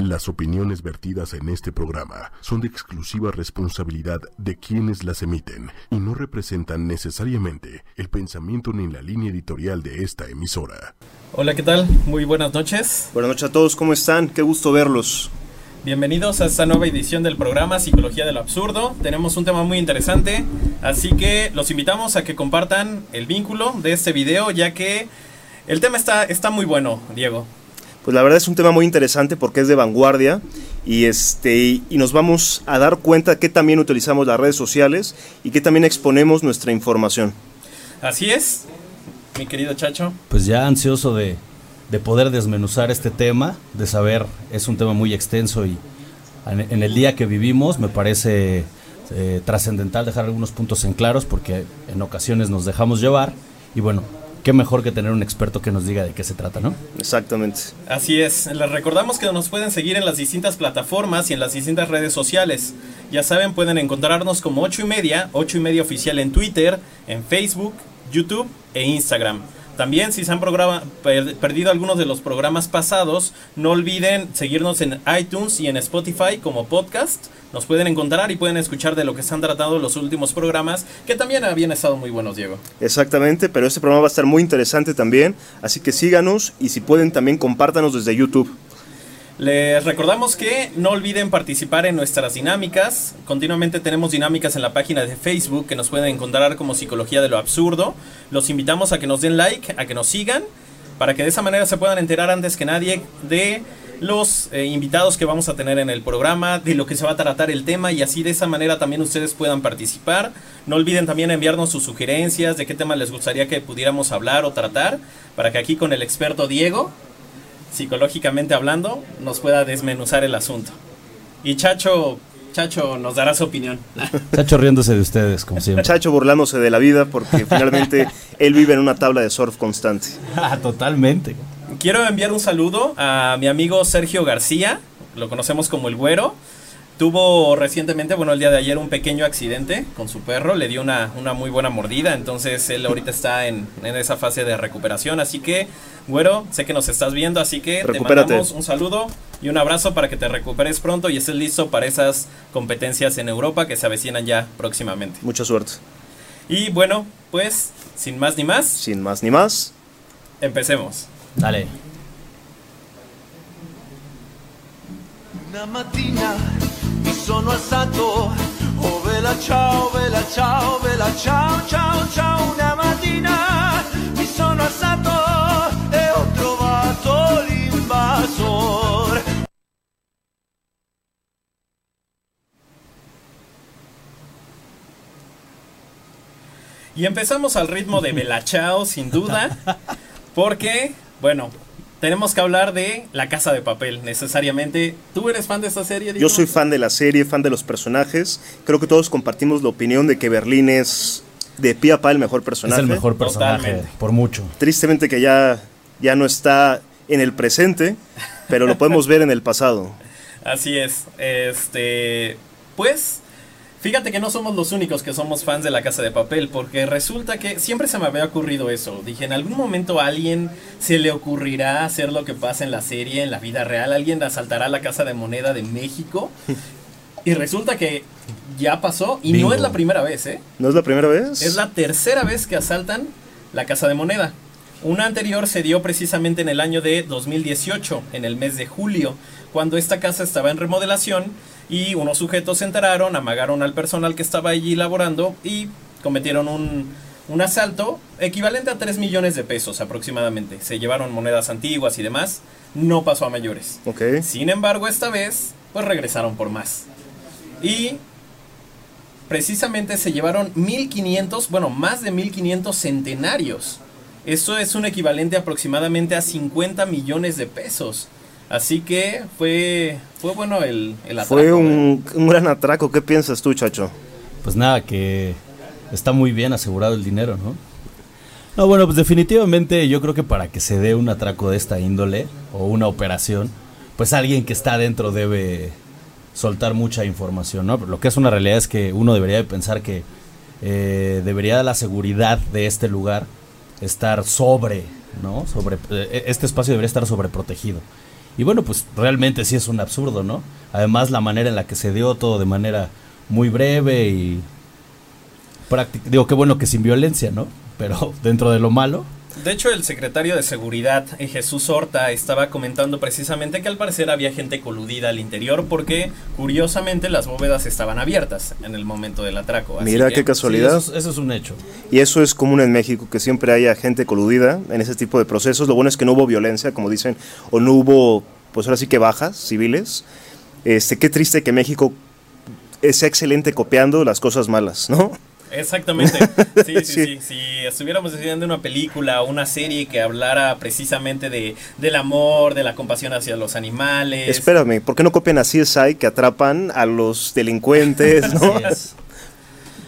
Las opiniones vertidas en este programa son de exclusiva responsabilidad de quienes las emiten y no representan necesariamente el pensamiento ni la línea editorial de esta emisora. Hola, ¿qué tal? Muy buenas noches. Buenas noches a todos, ¿cómo están? Qué gusto verlos. Bienvenidos a esta nueva edición del programa Psicología de lo Absurdo. Tenemos un tema muy interesante, así que los invitamos a que compartan el vínculo de este video, ya que el tema está, está muy bueno, Diego. Pues la verdad es un tema muy interesante porque es de vanguardia y este y nos vamos a dar cuenta que también utilizamos las redes sociales y que también exponemos nuestra información. Así es, mi querido Chacho. Pues ya ansioso de, de poder desmenuzar este tema, de saber, es un tema muy extenso y en, en el día que vivimos me parece eh, trascendental dejar algunos puntos en claros porque en ocasiones nos dejamos llevar y bueno, qué mejor que tener un experto que nos diga de qué se trata, ¿no? Exactamente. Así es, les recordamos que nos pueden seguir en las distintas plataformas y en las distintas redes sociales. Ya saben, pueden encontrarnos como 8 y media, 8 y media oficial en Twitter, en Facebook, YouTube e Instagram. También si se han perdido algunos de los programas pasados, no olviden seguirnos en iTunes y en Spotify como podcast. Nos pueden encontrar y pueden escuchar de lo que se han tratado los últimos programas, que también habían estado muy buenos, Diego. Exactamente, pero este programa va a estar muy interesante también, así que síganos y si pueden también compártanos desde YouTube. Les recordamos que no olviden participar en nuestras dinámicas. Continuamente tenemos dinámicas en la página de Facebook que nos pueden encontrar como Psicología de lo Absurdo. Los invitamos a que nos den like, a que nos sigan, para que de esa manera se puedan enterar antes que nadie de los eh, invitados que vamos a tener en el programa, de lo que se va a tratar el tema y así de esa manera también ustedes puedan participar. No olviden también enviarnos sus sugerencias de qué tema les gustaría que pudiéramos hablar o tratar, para que aquí con el experto Diego psicológicamente hablando, nos pueda desmenuzar el asunto. Y Chacho, Chacho nos dará su opinión. Chacho riéndose de ustedes, como siempre. Chacho burlándose de la vida porque finalmente él vive en una tabla de surf constante. Ah, totalmente. Quiero enviar un saludo a mi amigo Sergio García, lo conocemos como el güero. Tuvo recientemente, bueno, el día de ayer un pequeño accidente con su perro, le dio una, una muy buena mordida, entonces él ahorita está en, en, esa fase de recuperación, así que, güero, sé que nos estás viendo, así que Recupérate. te mandamos un saludo y un abrazo para que te recuperes pronto y estés listo para esas competencias en Europa que se avecinan ya próximamente. Mucha suerte. Y bueno, pues, sin más ni más. Sin más ni más. Empecemos. Dale. Una mattina mi sono alzato, oh vela ciao, vela ciao, vela ciao, ciao, ciao. Una mattina mi sono alzato e ho trovato l'invasor. Y empezamos al ritmo de Belachao, sin duda, porque, bueno, tenemos que hablar de La Casa de Papel, necesariamente. ¿Tú eres fan de esta serie? Diego? Yo soy fan de la serie, fan de los personajes. Creo que todos compartimos la opinión de que Berlín es de pie a pa el mejor personaje. Es el mejor personaje, Totalmente. por mucho. Tristemente que ya, ya no está en el presente, pero lo podemos ver en el pasado. Así es. Este, pues, fíjate que no somos los únicos que somos fans de La Casa de Papel, porque resulta que siempre se me había ocurrido eso. Dije, en algún momento a alguien se le ocurrirá hacer lo que pasa en la serie, en la vida real. Alguien asaltará la Casa de Moneda de México. Y resulta que ya pasó y Bingo. no es la primera vez, ¿eh? ¿No es la primera vez? Es la tercera vez que asaltan la Casa de Moneda. Una anterior se dio precisamente en el año de 2018, en el mes de julio, cuando esta casa estaba en remodelación y unos sujetos se enteraron, amagaron al personal que estaba allí laborando y cometieron un, un asalto equivalente a 3 millones de pesos aproximadamente. Se llevaron monedas antiguas y demás, no pasó a mayores. Okay. Sin embargo, esta vez, pues regresaron por más. Y precisamente se llevaron 1500, bueno, más de 1500 centenarios. Eso es un equivalente aproximadamente a 50 millones de pesos. Así que fue, fue bueno el, el atraco. Fue un, un, gran atraco. ¿Qué piensas tú, Chacho? Pues nada, que está muy bien asegurado el dinero, ¿no? No, bueno, pues definitivamente yo creo que para que se dé un atraco de esta índole o una operación, pues alguien que está adentro debe soltar mucha información, ¿no? Lo que es una realidad es que uno debería de pensar que eh, debería la seguridad de este lugar estar sobre, ¿no? Sobre, este espacio debería estar sobreprotegido. Y bueno, pues realmente sí es un absurdo, ¿no? Además la manera en la que se dio todo de manera muy breve y práctica. Digo, qué bueno que sin violencia, ¿no? Pero dentro de lo malo, De hecho, el secretario de Seguridad, eh, Jesús Horta, estaba comentando precisamente que al parecer había gente coludida al interior porque, curiosamente, las bóvedas estaban abiertas en el momento del atraco. Así Mira que- qué sí, casualidad. eso, es- eso es un hecho. Y eso es común en México, que siempre haya gente coludida en ese tipo de procesos. Lo bueno es que no hubo violencia, como dicen, o no hubo, pues ahora sí que bajas civiles. Este, qué triste que México sea excelente copiando las cosas malas, ¿no? Exactamente. Sí, sí, Sí. sí, Si estuviéramos haciendo una película o una serie que hablara precisamente de, del amor, de la compasión hacia los animales. Espérame, ¿por qué no copian a CSI que atrapan a los delincuentes, no? Así es.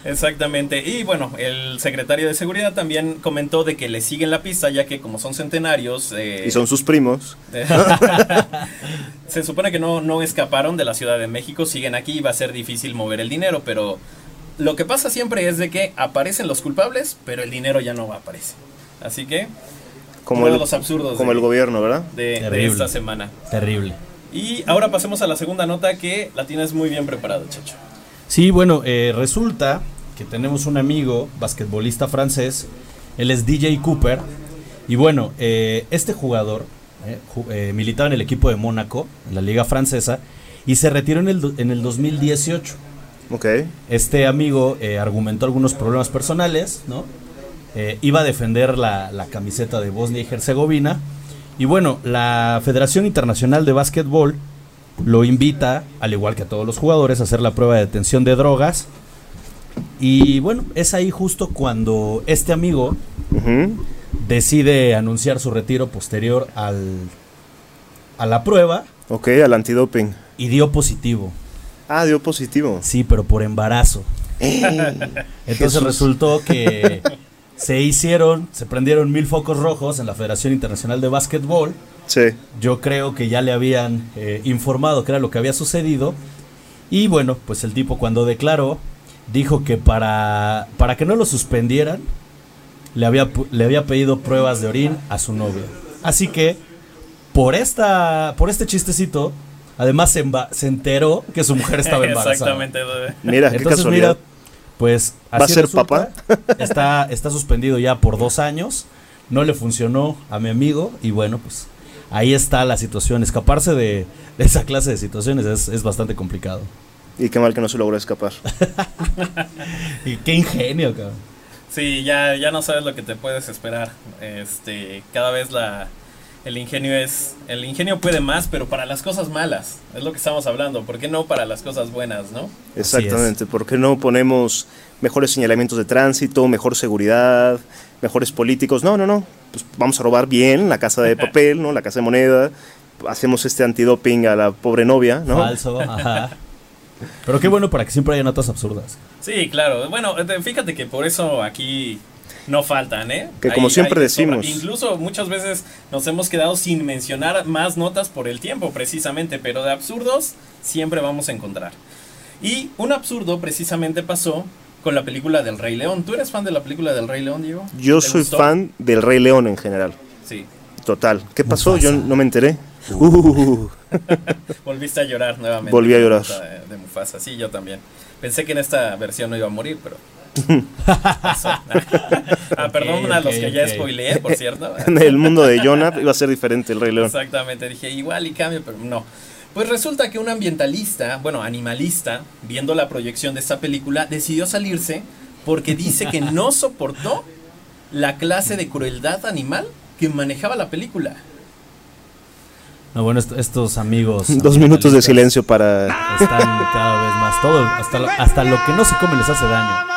Exactamente. Y bueno, el secretario de Seguridad también comentó de que le siguen la pista, ya que como son centenarios... eh, Y son sus primos. se supone que no, no escaparon de la Ciudad de México, siguen aquí y va a ser difícil mover el dinero, pero lo que pasa siempre es de que aparecen los culpables, pero el dinero ya no aparece. Así que, Como el, los absurdos como de, el gobierno, ¿verdad? de- de Terrible. esta semana. Terrible. Y ahora pasemos a la segunda nota que la tienes muy bien preparada, Chacho. Sí, bueno, eh, resulta que tenemos un amigo, basquetbolista francés, él es DJ Cooper, y bueno, eh, este jugador eh, ju- eh, militaba en el equipo de Mónaco, en la liga francesa, y se retiró en el, en el 2018. Ok. Este amigo eh, argumentó algunos problemas personales, ¿no? Eh, iba a defender la, la camiseta de Bosnia y Herzegovina. Y bueno, la Federación Internacional de Básquetbol lo invita, al igual que a todos los jugadores, a hacer la prueba de detención de drogas. Y bueno, es ahí justo cuando este amigo decide anunciar su retiro posterior al, a la prueba Ok, al antidoping. y dio positivo. Ah, dio positivo. Sí, pero por embarazo. Entonces Jesús. resultó que se hicieron, se prendieron mil focos rojos en la Federación Internacional de Básquetbol. Sí. Yo creo que ya le habían eh, informado que era lo que había sucedido. Y bueno, pues el tipo cuando declaró, dijo que para, para que no lo suspendieran, le había, le había pedido pruebas de orín a su novia. Así que, por, esta, por este chistecito, además se, enteró que su mujer estaba embarazada. Exactamente. Mira, qué Entonces, casualidad. mira, pues ¿Va a ser resulta, Está, está suspendido ya por dos años. No le funcionó a mi amigo. Y bueno, pues ahí está la situación. Escaparse de, de esa clase de situaciones es, es bastante complicado. Y qué mal que no se logró escapar. Y qué ingenio, cabrón. Sí, ya, ya no sabes lo que te puedes esperar. Este, cada vez la el ingenio es el ingenio puede más, pero para las cosas malas, es lo que estamos hablando, ¿por qué no para las cosas buenas, no? Exactamente. ¿Por qué no ponemos mejores señalamientos de tránsito, mejor seguridad, mejores políticos? No, no, no. Pues vamos a robar bien la casa de papel, ¿no? La casa de moneda. Hacemos este antidoping a la pobre novia, ¿no? Falso, ajá. Pero qué bueno para que siempre haya notas absurdas. Sí, claro. Bueno, eh, fíjate que por eso aquí no faltan, ¿eh? Que como siempre decimos. Incluso muchas veces nos hemos quedado sin mencionar más notas por el tiempo, precisamente, pero de absurdos siempre vamos a encontrar. Y un absurdo precisamente pasó con la película del Rey León. ¿Tú eres fan de la película del Rey León, Diego? Yo ¿Te soy gustó? fan del Rey León en general. Sí. Total. ¿Qué pasó? Yo no me enteré. Uh, Volviste a llorar nuevamente. Volví a llorar. De, de Mufasa, sí, yo también. Pensé que en esta versión no iba a morir, pero. ah, perdón Ok, a los que ya spoileé, por cierto. en el mundo de Jonah iba a ser diferente el Rey León. Exactamente, dije igual y cambio, pero no. Pues resulta que un ambientalista, bueno, animalista, viendo la proyección de esta película, decidió salirse porque dice que no soportó la clase de crueldad animal que manejaba la película. No, bueno, est- estos amigos. Dos minutos de silencio para... Están cada vez más. Todo, hasta, lo, hasta lo que no se come les hace daño.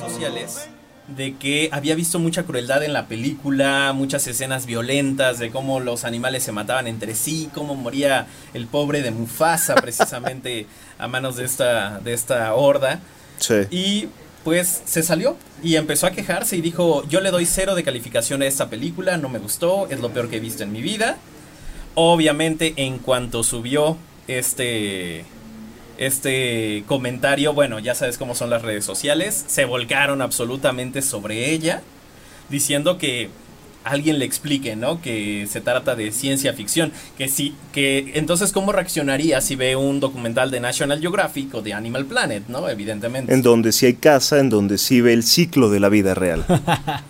Sociales de que había visto mucha crueldad en la película, muchas escenas violentas de cómo los animales se mataban entre sí, cómo moría el pobre de Mufasa precisamente a manos de esta de esta horda Sí. y pues se salió y empezó a quejarse y dijo, yo le doy cero de calificación a esta película, no me gustó, es lo peor que he visto en mi vida. Obviamente en cuanto subió este este comentario, bueno, ya sabes cómo son las redes sociales, se volcaron absolutamente sobre ella, diciendo que alguien le explique, ¿no? Que se trata de ciencia ficción. Que sí, que entonces, ¿cómo reaccionaría si ve un documental de National Geographic o de Animal Planet, ¿no? Evidentemente. En donde sí hay casa, en donde sí ve el ciclo de la vida real.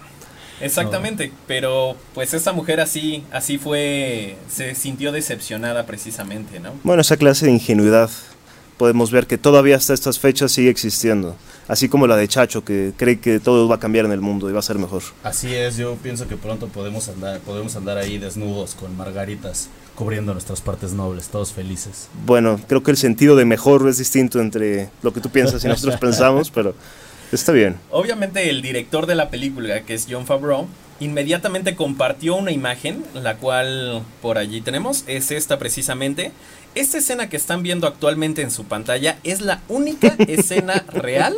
Exactamente, pero pues esta mujer así, así fue, se sintió decepcionada precisamente, ¿no? Bueno, esa clase de ingenuidad podemos ver que todavía hasta estas fechas sigue existiendo. Así como la de Chacho, que cree que todo va a cambiar en el mundo y va a ser mejor. Así es, yo pienso que pronto podemos andar, podemos andar ahí desnudos con margaritas cubriendo nuestras partes nobles, todos felices. Bueno, creo que el sentido de mejor es distinto entre lo que tú piensas y nosotros pensamos, pero está bien. Obviamente el director de la película, que es John Favreau, inmediatamente compartió una imagen, la cual por allí tenemos, es esta precisamente. Esta escena que están viendo actualmente en su pantalla es la única escena real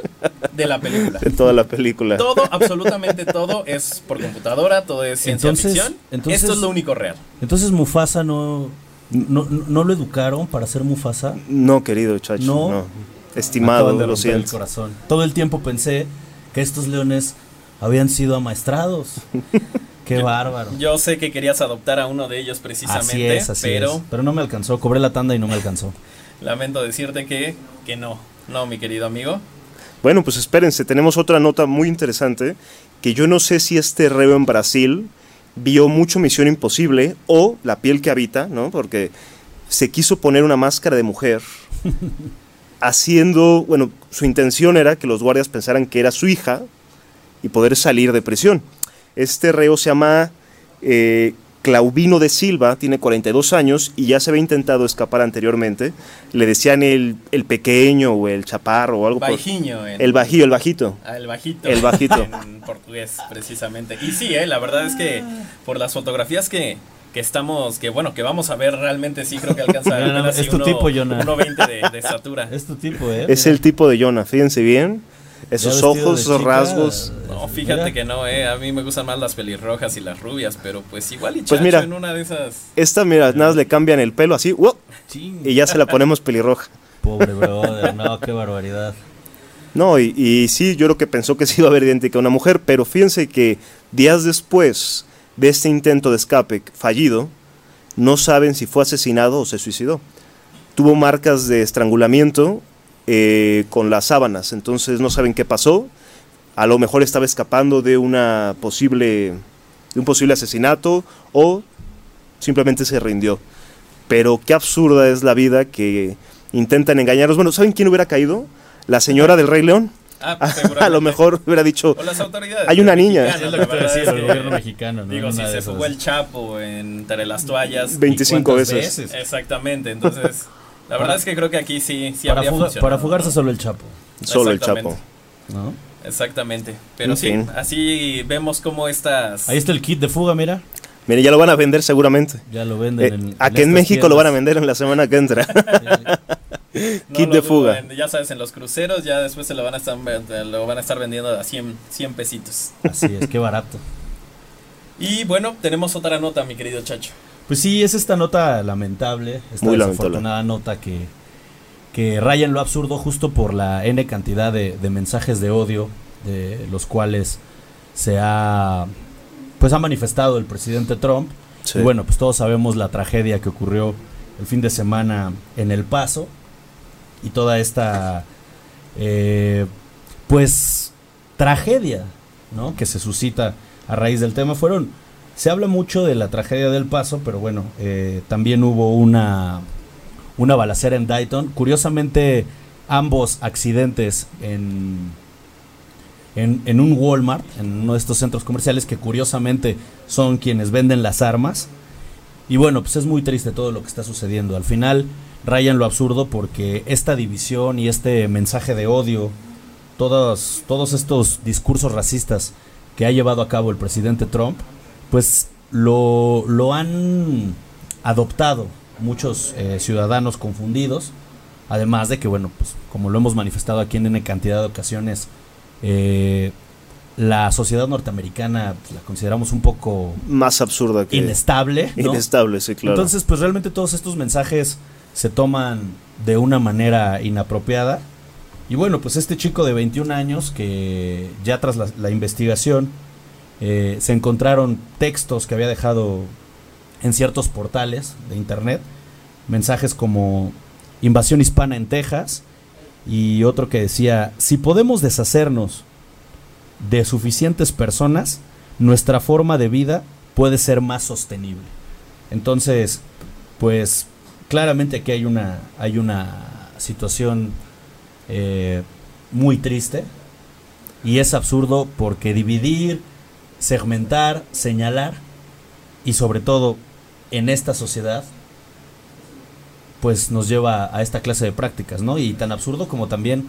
de la película. De toda la película. Todo, absolutamente todo es por computadora, todo es ciencia Entonces- ficción. entonces- Esto es lo único real. Entonces Mufasa no, no, no lo educaron para ser Mufasa. No, querido Chacho, No. Estimado, de lo el siento. corazón. Todo el tiempo pensé que estos leones habían sido amaestrados. Qué bárbaro. Yo sé que querías adoptar a uno de ellos precisamente, Así es, así pero es. Pero no me alcanzó. Cobré la tanda y no me alcanzó. lamento decirte que, que no. No, mi querido amigo. Bueno, pues espérense, tenemos otra nota muy interesante, que yo no sé si este reo en Brasil vio mucho Misión Imposible o La piel que habita, ¿no? Porque se quiso poner una máscara de mujer, haciendo, bueno, su intención era que los guardias pensaran que era su hija y poder salir de prisión. Este reo se llama eh, Claudino de Silva, tiene 42 años y ya se había intentado escapar anteriormente. Le decían el, el pequeño o el chaparro o algo por- Bajiño. En, el bajío, el bajito. Ah, el bajito. El bajito. En portugués, precisamente. Y sí, eh, la verdad es que por las fotografías que, que estamos, que bueno, que vamos a ver realmente sí creo que alcanza No, no, es tu uno- tipo, Jonah. 1.20 de, de estatura. Es tu tipo, ¿eh? Es el tipo de Jonah, fíjense bien. Esos ojos, esos chica, rasgos. No, fíjate Mira. que no, eh. A mí me gustan más las pelirrojas y las rubias, pero pues igual y Pues mira. en una de esas. Esta, mira, nada más le cambian el pelo así, ¡wow! Y ya se la ponemos pelirroja. Pobre brother, no, qué barbaridad. No, y, y sí, yo creo que pensó que se iba a ver idéntica a una mujer, pero fíjense que días después de este intento de escape fallido, no saben si fue asesinado o se suicidó. Tuvo marcas de estrangulamiento eh, con las sábanas, entonces no saben qué pasó. A lo mejor estaba escapando de una posible de un posible asesinato o simplemente se rindió. Pero qué absurda es la vida que intentan engañarnos. Bueno, ¿saben quién hubiera caído? La señora del Rey León. Ah, pues, a lo mejor hubiera dicho, O las autoridades. Hay una niña. si se fugó el Chapo entre las toallas. 25 ¿Cuántas veces. Exactamente, entonces. La verdad es que creo que aquí sí, sí para, habría fuga- funcionado, para fugarse ¿no? solo el Chapo, solo el Exactamente. Chapo. ¿no? Exactamente. Pero En sí, fin. así vemos cómo estas. Ahí está el kit de fuga, mira. Mire, ya lo van a vender seguramente. Ya lo venden Eh, en. aquí en México lo van a vender en la semana que entra. no kit de fuga. en- ya sabes, en los cruceros ya después se lo van a estar, lo van a estar vendiendo a 100, 100 pesitos. Así es, qué barato. Y bueno, tenemos otra nota, mi querido Chacho. Pues sí, es esta nota lamentable, esta Muy desafortunada nota que, que raya en lo absurdo justo por la N cantidad de, de mensajes de odio de los cuales se ha pues ha manifestado el presidente Trump. Sí. Y bueno, pues todos sabemos la tragedia que ocurrió el fin de semana en El Paso y toda esta eh, pues tragedia ¿no? que se suscita a raíz del tema fueron se habla mucho de la tragedia del Paso pero bueno eh, también hubo una una balacera en Dayton curiosamente ambos accidentes en en, un Walmart, en uno de estos centros comerciales que curiosamente son quienes venden las armas. Y bueno, pues es muy triste todo lo que está sucediendo. Al final rayan lo absurdo porque esta división y este mensaje de odio, todos, todos estos discursos racistas que ha llevado a cabo el presidente Trump, pues lo, lo han adoptado muchos eh, ciudadanos confundidos. Además de que, bueno, pues como lo hemos manifestado aquí en N cantidad de ocasiones, eh, la sociedad norteamericana pues, la consideramos un poco Más absurda que inestable. ¿no? inestable, sí, claro. Entonces, pues realmente todos estos mensajes se toman de una manera inapropiada. Y bueno, pues este chico de 21 años que ya tras la, la investigación eh, se encontraron textos que había dejado en ciertos portales de internet, mensajes como invasión hispana en Texas y otro que decía, si podemos deshacernos de suficientes personas, nuestra forma de vida puede ser más sostenible. Entonces, pues claramente aquí hay una, hay una situación eh, muy triste y es absurdo porque dividir, segmentar, señalar y sobre todo en esta sociedad pues nos lleva a esta clase de prácticas, ¿no? Y tan absurdo como también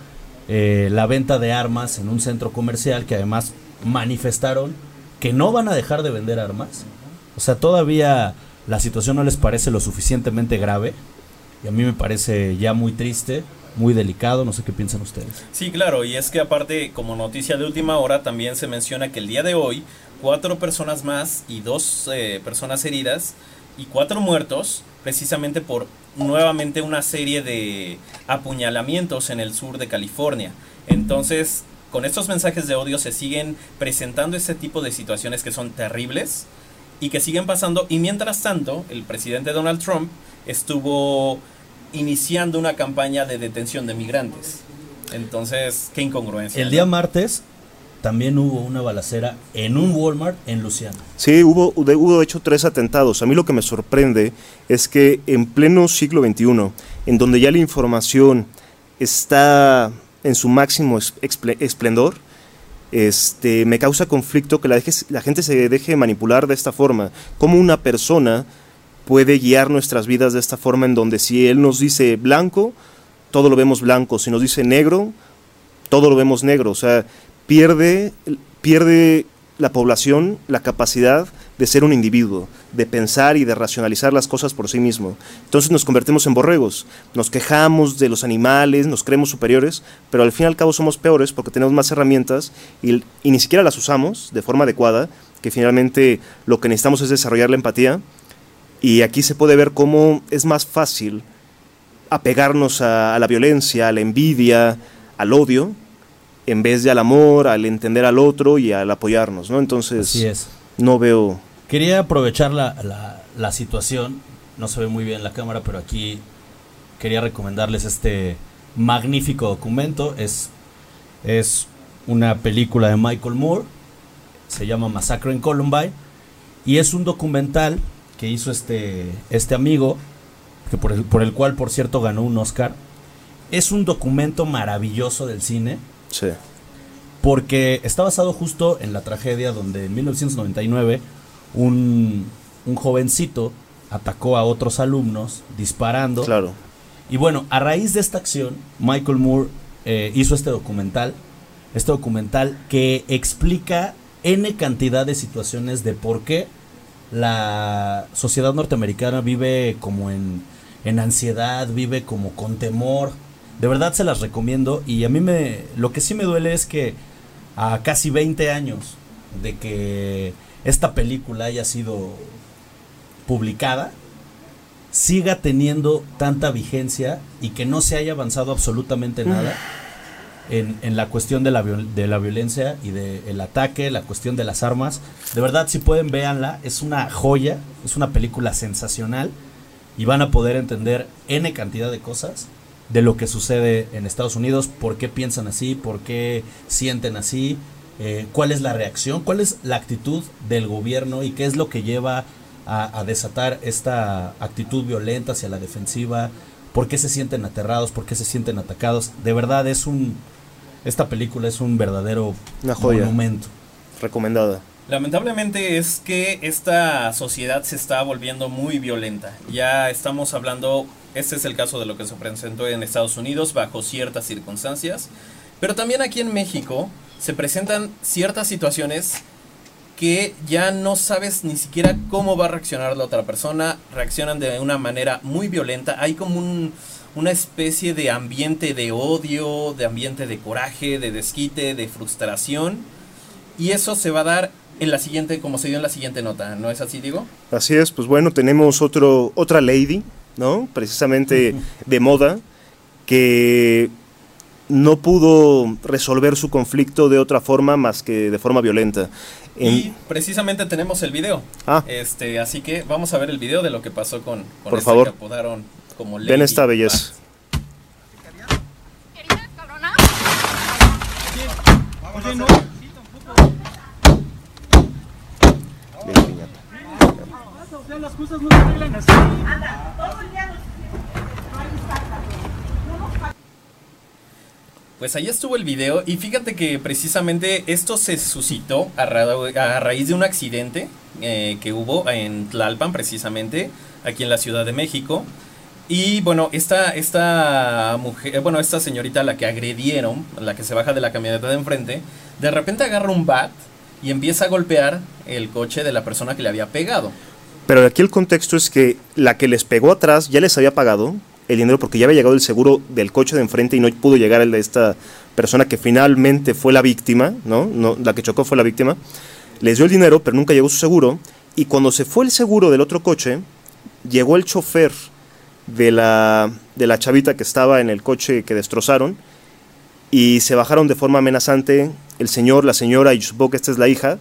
eh, la venta de armas en un centro comercial que además manifestaron que no van a dejar de vender armas. O sea, todavía la situación no les parece lo suficientemente grave y a mí me parece ya muy triste, muy delicado, no sé qué piensan ustedes. Sí, claro, y es que aparte, como noticia de última hora, también se menciona que el día de hoy, cuatro personas más y dos eh, personas heridas y cuatro muertos, precisamente por nuevamente una serie de apuñalamientos en el sur de California. Entonces, con estos mensajes de odio se siguen presentando ese tipo de situaciones que son terribles y que siguen pasando. Y mientras tanto, el presidente Donald Trump estuvo iniciando una campaña de detención de migrantes. Entonces, qué incongruencia. El día martes también hubo una balacera en un Walmart en Luciana. Sí, hubo, de- hecho tres atentados. A mí lo que me sorprende es que en pleno siglo XXI, en donde ya la información está en su máximo esplendor, este, me causa conflicto que la, deje- la gente se deje manipular de esta forma. ¿Cómo una persona puede guiar nuestras vidas de esta forma en donde si él nos dice blanco, todo lo vemos blanco, si nos dice negro, todo lo vemos negro, o sea, pierde, pierde la población la capacidad de ser un individuo, de pensar y de racionalizar las cosas por sí mismo. Entonces nos convertimos en borregos, nos quejamos de los animales, nos creemos superiores, pero al fin y al cabo somos peores porque tenemos más herramientas y, ni siquiera las usamos de forma adecuada, que finalmente lo que necesitamos es desarrollar la empatía. Y aquí se puede ver cómo es más fácil apegarnos a la violencia, a la envidia, al odio, en vez de al amor, al entender al otro y al apoyarnos, ¿no? Entonces, Así es. no veo... Quería aprovechar la, la- la situación, no se ve muy bien la cámara, pero aquí quería recomendarles este magnífico documento. Es, es una película de Michael Moore, se llama Masacre en Columbine, y es un documental que hizo este, este amigo, que por, el, por el cual, por cierto, ganó un Oscar. Es un documento maravilloso del cine, Sí, porque está basado justo en la tragedia donde en 1999 un, un jovencito atacó a otros alumnos disparando. claro. Y bueno, a raíz de esta acción, Michael Moore eh, hizo este documental, este documental que explica N cantidad de situaciones de por qué la sociedad norteamericana vive como en, en ansiedad, vive como con temor. De verdad se las recomiendo y a mí me lo que sí me duele es que a casi 20 años de que esta película haya sido publicada siga teniendo tanta vigencia y que no se haya avanzado absolutamente nada en, en la cuestión de la, viol- de la violencia y del ataque, la cuestión de las armas. De verdad, si pueden, véanla. Es una joya, es una película sensacional y van a poder entender N cantidad de cosas de lo que sucede en Estados Unidos, por qué piensan así, por qué sienten así, eh, cuál es la reacción, cuál es la actitud del gobierno y qué es lo que lleva a, a desatar esta actitud violenta hacia la defensiva, por qué se sienten aterrados, por qué se sienten atacados. De verdad es un... Esta película es un verdadero Una joya. monumento. Recomendada. Lamentablemente es que esta sociedad se está volviendo muy violenta. Ya estamos hablando, este es el caso de lo que se presentó en Estados Unidos bajo ciertas circunstancias, pero también aquí en México se presentan ciertas situaciones que ya no sabes ni siquiera cómo va a reaccionar la otra persona, reaccionan de una manera muy violenta, hay como un- una especie de ambiente de odio, de ambiente de coraje, de desquite, de frustración, y eso se va a dar en la siguiente, como se dio en la siguiente nota, ¿no es así, digo? Así es, pues bueno, tenemos otro, otra lady, ¿no? Precisamente de moda, que no pudo resolver su conflicto de otra forma más que de forma violenta. Y En- precisamente tenemos el video. Ah. Este, así que vamos a ver el video de lo que pasó con, con Por esta favor. que apodaron como Ven Lady esta belleza. ¿Querías, cabrona? Bien, Pues ahí estuvo el video y fíjate que precisamente esto se suscitó a, ra- a raíz de un accidente eh, que hubo en Tlalpan precisamente, aquí en la Ciudad de México. Y bueno, esta, esta mujer, bueno, esta señorita a la que agredieron, la que se baja de la camioneta de enfrente, de repente agarra un bat y empieza a golpear el coche de la persona que le había pegado. Pero aquí el contexto es que la que les pegó atrás ya les había pagado el dinero porque ya había llegado el seguro del coche de enfrente y no pudo llegar el de esta persona que finalmente fue la víctima, ¿no? no la que chocó fue la víctima. Les dio el dinero, pero nunca llegó su seguro. Y cuando se fue el seguro del otro coche, llegó el chofer de la, de la chavita que estaba en el coche que destrozaron y se bajaron de forma amenazante el señor, la señora y supongo que esta es la hija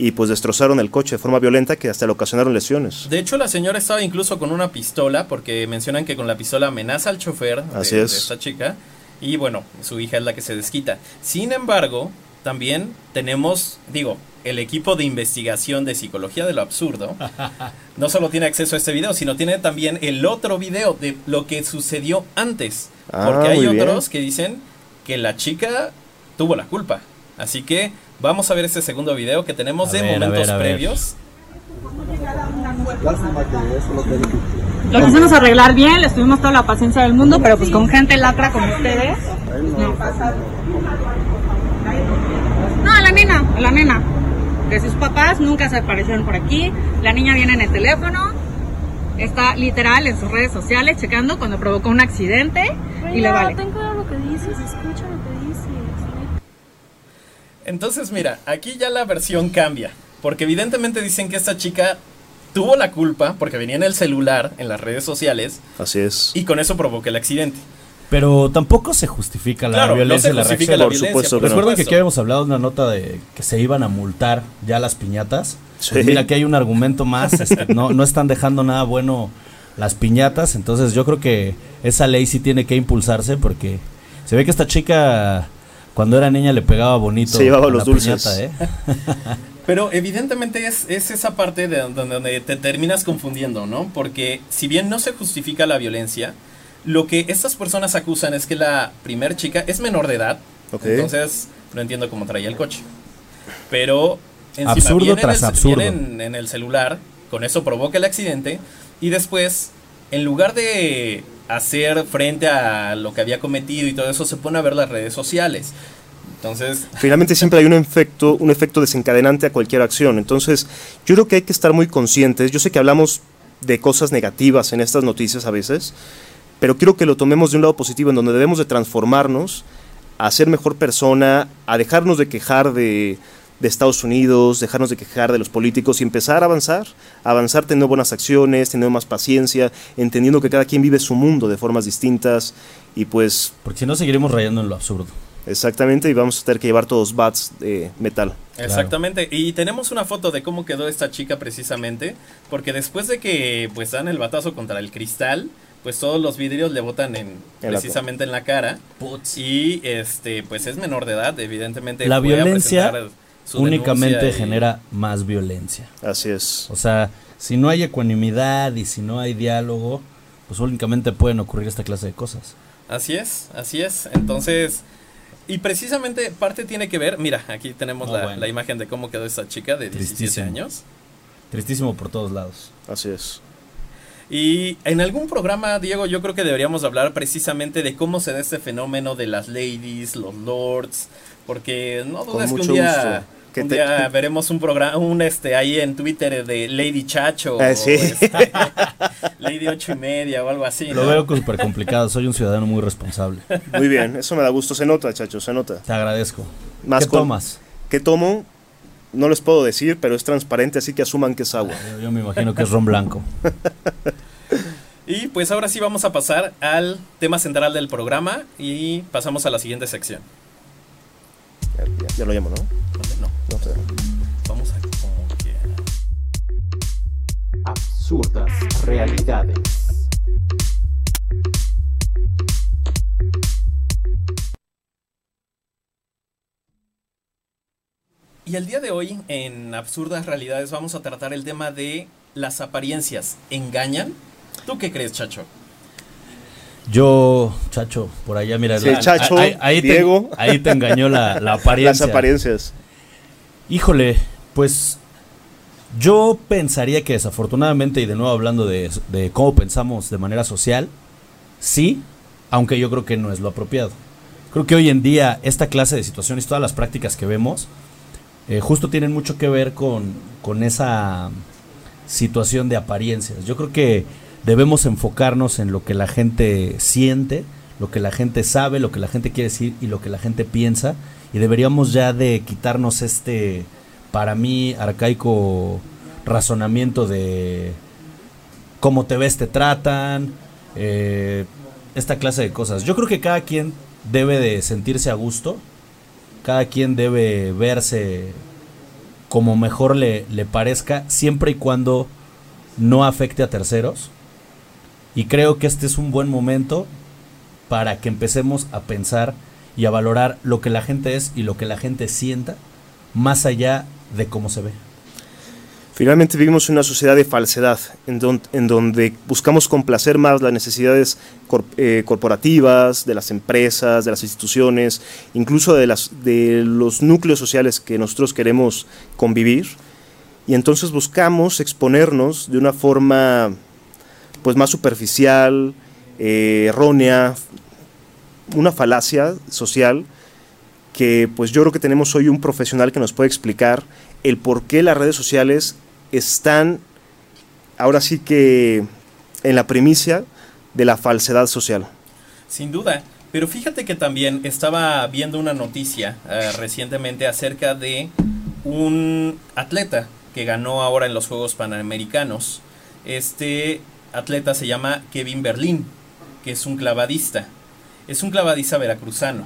y pues destrozaron el coche de forma violenta que hasta le ocasionaron lesiones. De hecho, la señora estaba incluso con una pistola, porque mencionan que con la pistola amenaza al chofer de, Así de es. esta chica. Y bueno, su hija es la que se desquita. Sin embargo, también tenemos, digo, el equipo de investigación de psicología de lo absurdo. No solo tiene acceso a este video, sino tiene también el otro video de lo que sucedió antes. Ah, porque hay bien. otros que dicen que la chica tuvo la culpa. Así que vamos a ver este segundo video que tenemos A de ver, a momentos ver, a ver. previos. Lo quisimos arreglar bien, les tuvimos toda la paciencia del mundo, pero pues con gente lacra como ustedes. No, no a la nena, a la nena. De sus papás nunca se aparecieron por aquí. La niña viene en el teléfono. Está literal en sus redes sociales checando cuando provocó un accidente y le vale. Ten cuidado lo que dices, escucha lo que dices. Entonces, mira, aquí ya la versión cambia. Porque evidentemente dicen que esta chica tuvo la culpa porque venía en el celular, en las redes sociales, Así es. y con eso provocó el accidente. Pero tampoco se justifica la claro, no violencia se y la justifica reacción. la Por supuesto por no. Recuerden que aquí habíamos hablado de una nota de que se iban a multar ya las piñatas. Sí. Pues mira, que hay un argumento más. este, no, no están dejando nada bueno las piñatas. Entonces yo creo que esa ley sí tiene que impulsarse porque se ve que esta chica cuando era niña le pegaba bonito. Se llevaba los dulces. piñata, ¿eh? Pero evidentemente es, es esa parte de donde, donde te terminas confundiendo, ¿no? Porque si bien no se justifica la violencia, lo que estas personas acusan es que la primer chica es menor de edad. Ok. Entonces, no entiendo cómo traía el coche. Pero encima Absurdo viene, en el, tras absurdo. viene en, en el celular, con eso provoca el accidente, y después, en lugar de hacer frente a lo que había cometido y todo eso, se pone a ver las redes sociales. Entonces, Finalmente siempre hay un efecto, un efecto desencadenante a cualquier acción. Entonces, yo creo que hay que estar muy conscientes. Yo sé que hablamos de cosas negativas en estas noticias a veces, pero quiero que lo tomemos de un lado positivo, en donde debemos de transformarnos a ser mejor persona, a dejarnos de quejar de, de Estados Unidos, dejarnos de quejar de los políticos y empezar a avanzar, avanzar teniendo buenas acciones, teniendo más paciencia, entendiendo que cada quien vive su mundo de formas distintas y pues Porque si no seguiremos rayando en lo absurdo. Exactamente, y vamos a tener que llevar todos bats de metal. Exactamente, y tenemos una foto de cómo quedó esta chica precisamente, porque después de que pues dan el batazo contra el cristal, pues todos los vidrios le botan en, En la precisamente en la cara y este pues es menor de edad, evidentemente. La violencia únicamente y- genera más violencia. Así es. O sea, si no hay ecuanimidad y si no hay diálogo, pues únicamente pueden ocurrir esta clase de cosas. Así es, así es. Entonces, y precisamente parte tiene que ver, mira, aquí tenemos Oh, la, bueno. la imagen de cómo quedó esta chica de 17 Tristísimo. años. Tristísimo por todos lados. Así es. Y en algún programa, Diego, yo creo que deberíamos hablar precisamente de cómo se da este fenómeno de las ladies, los lords, porque no dudes que un mucho día, gusto. Que un te- día veremos un programa, un este ahí en Twitter de Lady Chacho, Ah, o, sí. este, Lady ocho y media o algo así. Lo ¿no? veo súper complicado, soy un ciudadano muy responsable. Muy bien, eso me da gusto. Se nota, chacho, se nota. Te agradezco. Más ¿Qué con- tomas? ¿Qué tomo? No les puedo decir, pero es transparente, así que asuman que es agua. Yo, yo me imagino que es ron blanco. Y pues ahora sí vamos a pasar al tema central del programa y pasamos a la siguiente sección. Ya, lo llamo, ¿no? No, no sé. Vamos a como que. Absurdas realidades. Y el día de hoy, en Absurdas Realidades, vamos a tratar el tema de las apariencias. ¿Engañan? ¿Tú qué crees, Chacho? Yo, Chacho, por allá, mira. Sí, la- Chacho, ahí, ahí te, Diego. ahí te engañó la, la apariencia. Las apariencias. Híjole, pues yo pensaría que desafortunadamente, y de nuevo hablando de, de cómo pensamos de manera social, sí, aunque yo creo que no es lo apropiado. Creo que hoy en día esta clase de situaciones, todas las prácticas que vemos, eh, justo tienen mucho que ver con, con esa situación de apariencias. Yo creo que debemos enfocarnos en lo que la gente siente, lo que la gente sabe, lo que la gente quiere decir y lo que la gente piensa. Y deberíamos ya de quitarnos este, para mí, arcaico razonamiento de cómo te ves, te tratan, eh, esta clase de cosas. Yo creo que cada quien debe de sentirse a gusto, cada quien debe verse como mejor le, le parezca, siempre y cuando no afecte a terceros. Y creo que este es un buen momento para que empecemos a pensar y a valorar lo que la gente es y lo que la gente sienta, más allá de cómo se ve. Finalmente vivimos en una sociedad de falsedad, en, don- en donde buscamos complacer más las necesidades eh, corporativas, de las empresas, de las instituciones, incluso de, las, de los núcleos sociales que nosotros queremos convivir. Y entonces buscamos exponernos de una forma pues, más superficial, eh, errónea, una falacia social que pues yo creo que tenemos hoy un profesional que nos puede explicar el por qué las redes sociales están ahora sí que en la primicia de la falsedad social. Sin duda. Pero fíjate que también estaba viendo una noticia eh, recientemente acerca de un atleta que ganó ahora en los Juegos Panamericanos. Este atleta se llama Kevin Berlín, que es un clavadista. Es un clavadista veracruzano.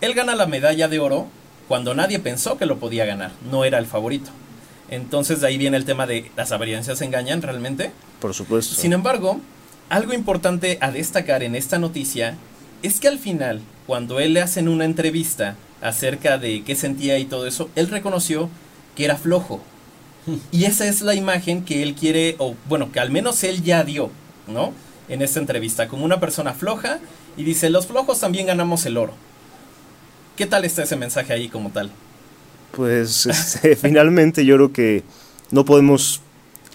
Él gana la medalla de oro cuando nadie pensó que lo podía ganar. No era el favorito. Entonces de ahí viene el tema de las apariencias engañan realmente. Por supuesto. Sin embargo, algo importante a destacar en esta noticia es que al final, cuando él le hacen una entrevista acerca de qué sentía y todo eso, él reconoció que era flojo. Y esa es la imagen que él quiere, o bueno, que al menos él ya dio, ¿no? En esta entrevista, como una persona floja, y dice, los flojos también ganamos el oro. ¿Qué tal está ese mensaje ahí como tal? Pues este, finalmente yo creo que no podemos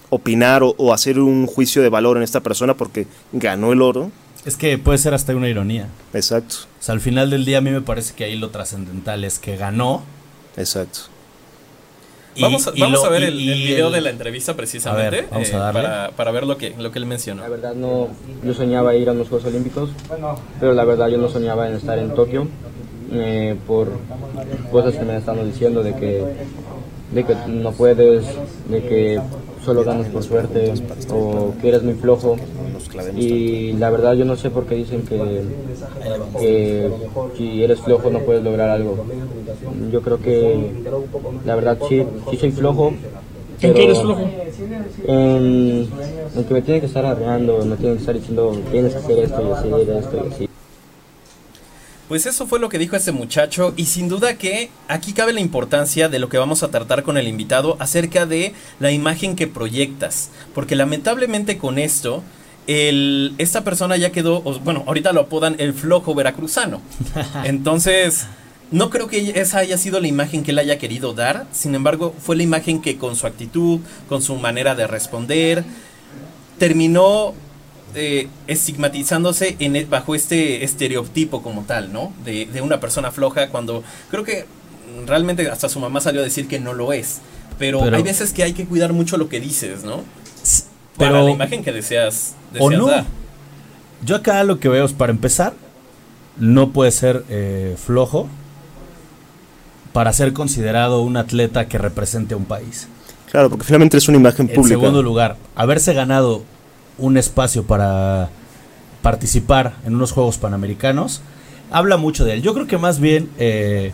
opinar o, o hacer un juicio de valor en esta persona porque ganó el oro. Es que puede ser hasta una ironía. Exacto, O sea, al final del día a mí me parece que ahí lo trascendental es que ganó. exacto. Y- vamos a, y vamos lo- a ver y- el, video el- de la entrevista precisamente ver, vamos a eh, darle. para, para ver lo que, lo que él mencionó. La verdad no, yo soñaba ir a los Juegos Olímpicos, pero la verdad yo no soñaba en estar en Tokio eh, por cosas que me están diciendo de que, de que no puedes, de que solo ganas por suerte o que eres muy flojo. Y la verdad yo no sé por qué dicen que, que si eres flojo no puedes lograr algo. Yo creo que la verdad sí, sí soy flojo. ¿En qué eres flojo? en, en que me tienen que estar arreando, me tienen que estar diciendo tienes que hacer esto y hacer esto y así. Pues eso fue lo que dijo este muchacho y sin duda que aquí cabe la importancia de lo que vamos a tratar con el invitado acerca de la imagen que proyectas, porque lamentablemente con esto el, esta persona ya quedó, bueno, ahorita lo apodan el flojo veracruzano. Entonces, no creo que esa haya sido la imagen que él haya querido dar, sin embargo, fue la imagen que con su actitud, con su manera de responder, terminó eh, estigmatizándose en e- bajo este estereotipo como tal, ¿no? De, de una persona floja cuando creo que realmente hasta su mamá salió a decir que no lo es. Pero, Pero- hay veces que hay que cuidar mucho lo que dices, ¿no? Pero- Para la imagen que deseas, o no. dar. Yo acá lo que veo es, para empezar, no puede ser eh, flojo para ser considerado un atleta que represente a un país. Claro, porque finalmente es una imagen En pública. segundo lugar, haberse ganado un espacio para participar en unos Juegos Panamericanos habla mucho de él. Yo creo que más bien eh,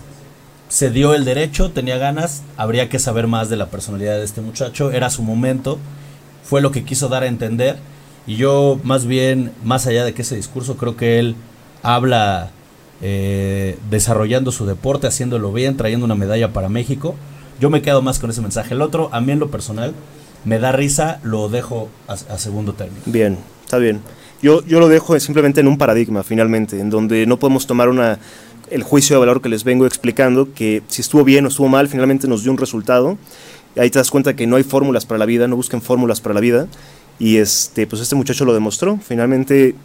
se dio el derecho, tenía ganas, habría que saber más de la personalidad de este muchacho, era su momento fue lo que quiso dar a entender. Y yo más bien, más allá de que ese discurso, creo que él habla eh, desarrollando su deporte, haciéndolo bien, trayendo una medalla para México. Yo me quedo más con ese mensaje. El otro, a mí en lo personal, me da risa, lo dejo a, a segundo término. Bien, está bien. Yo, yo lo dejo simplemente en un paradigma, finalmente, en donde no podemos tomar una, el juicio de valor que les vengo explicando, que si estuvo bien o estuvo mal, finalmente nos dio un resultado. Ahí te das cuenta que no hay fórmulas para la vida, no busquen fórmulas para la vida. Y este, pues este muchacho lo demostró. Finalmente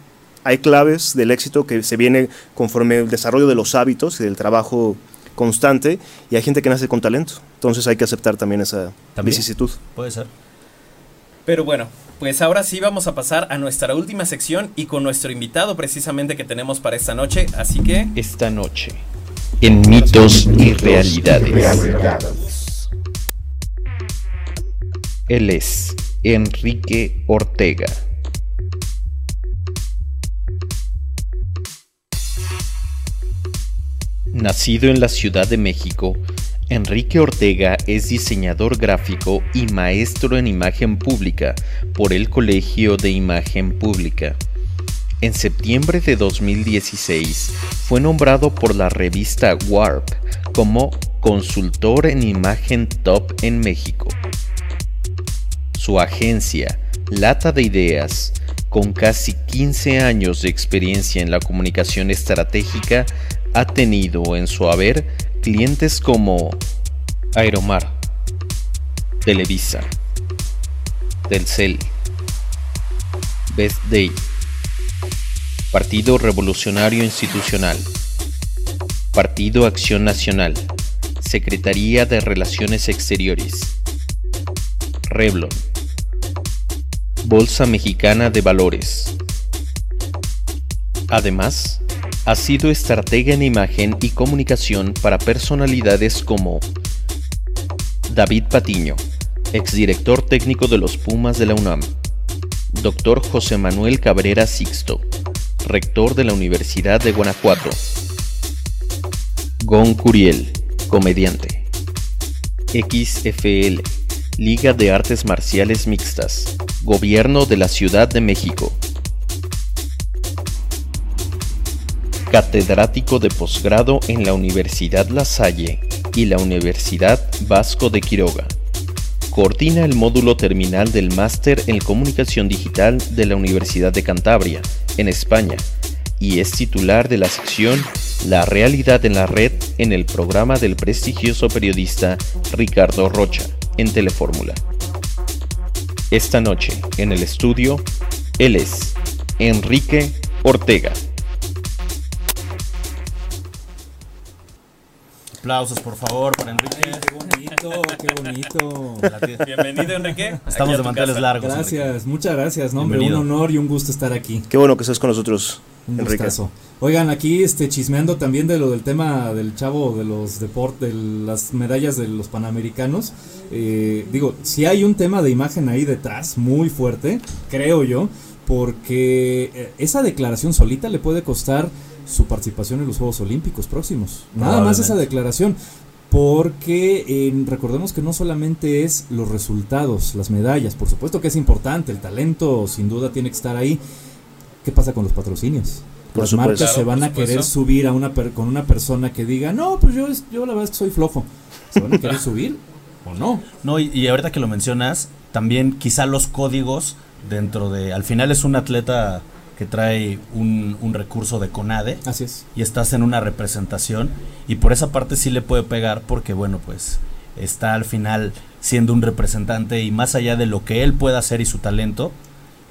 hay claves del éxito que se viene conforme el desarrollo de los hábitos y del trabajo constante y hay gente que nace con talento. Entonces hay que aceptar también esa ¿También? vicisitud. Puede ser. Pero bueno, pues ahora sí vamos a pasar a nuestra última sección y con nuestro invitado precisamente que tenemos para esta noche. Así que Esta noche, en mitos y realidades. Él es Enrique Ortega. Nacido en la Ciudad de México, Enrique Ortega es diseñador gráfico y maestro en imagen pública por el Colegio de Imagen Pública. En septiembre de 2016 fue nombrado por la revista Warp como consultor en imagen top en México. Su agencia, Lata de Ideas, con casi 15 años de experiencia en la comunicación estratégica, ha tenido en su haber clientes como Aeromar, Televisa, Telcel, Best Day, Partido Revolucionario Institucional, Partido Acción Nacional, Secretaría de Relaciones Exteriores, Revlon, Bolsa Mexicana de Valores. Además, ha sido estratega en imagen y comunicación para personalidades como David Patiño, exdirector técnico de los Pumas de la UNAM, Dr. José Manuel Cabrera Sixto, rector de la Universidad de Guanajuato, Gon Curiel, comediante, XFL, Liga de Artes Marciales Mixtas, Gobierno de la Ciudad de México, catedrático de posgrado en la Universidad La Salle y la Universidad Vasco de Quiroga. Coordina el módulo terminal del Máster en Comunicación Digital de la Universidad de Cantabria, en España, y es titular de la sección La realidad en la red en el programa del prestigioso periodista Ricardo Rocha, en Telefórmula. Esta noche, en el estudio, él es Enrique Ortega. Aplausos, por favor, para Enrique. Qué bonito, qué bonito. bienvenido Enrique. Estamos de manteles casa. largos. Gracias, muchas gracias, no, hombre, un honor y un gusto estar aquí. Qué bueno que estés con nosotros, Un Enrique. gustazo. Oigan, aquí este chismeando también de lo del tema del chavo de los deportes, de las medallas de los panamericanos. Eh, digo, si hay un tema de imagen ahí detrás muy fuerte, creo yo, porque eh, esa declaración solita le puede costar su participación en los Juegos Olímpicos próximos. Nada más esa declaración. Porque eh, recordemos que no solamente es los resultados, las medallas, por supuesto que es importante, el talento sin duda tiene que estar ahí. ¿Qué pasa con los patrocinios? Por Las supuesto. marcas se van a querer subir a una per- con una persona que diga, no, pues yo, es- yo la verdad es que soy flojo. ¿Se van a querer subir o no? No, y, y ahorita que lo mencionas, también quizá los códigos dentro de... Al final es un atleta que trae un, un recurso de CONADE Así es. y estás en una representación y por esa parte sí le puede pegar porque bueno pues está al final siendo un representante y más allá de lo que él pueda hacer y su talento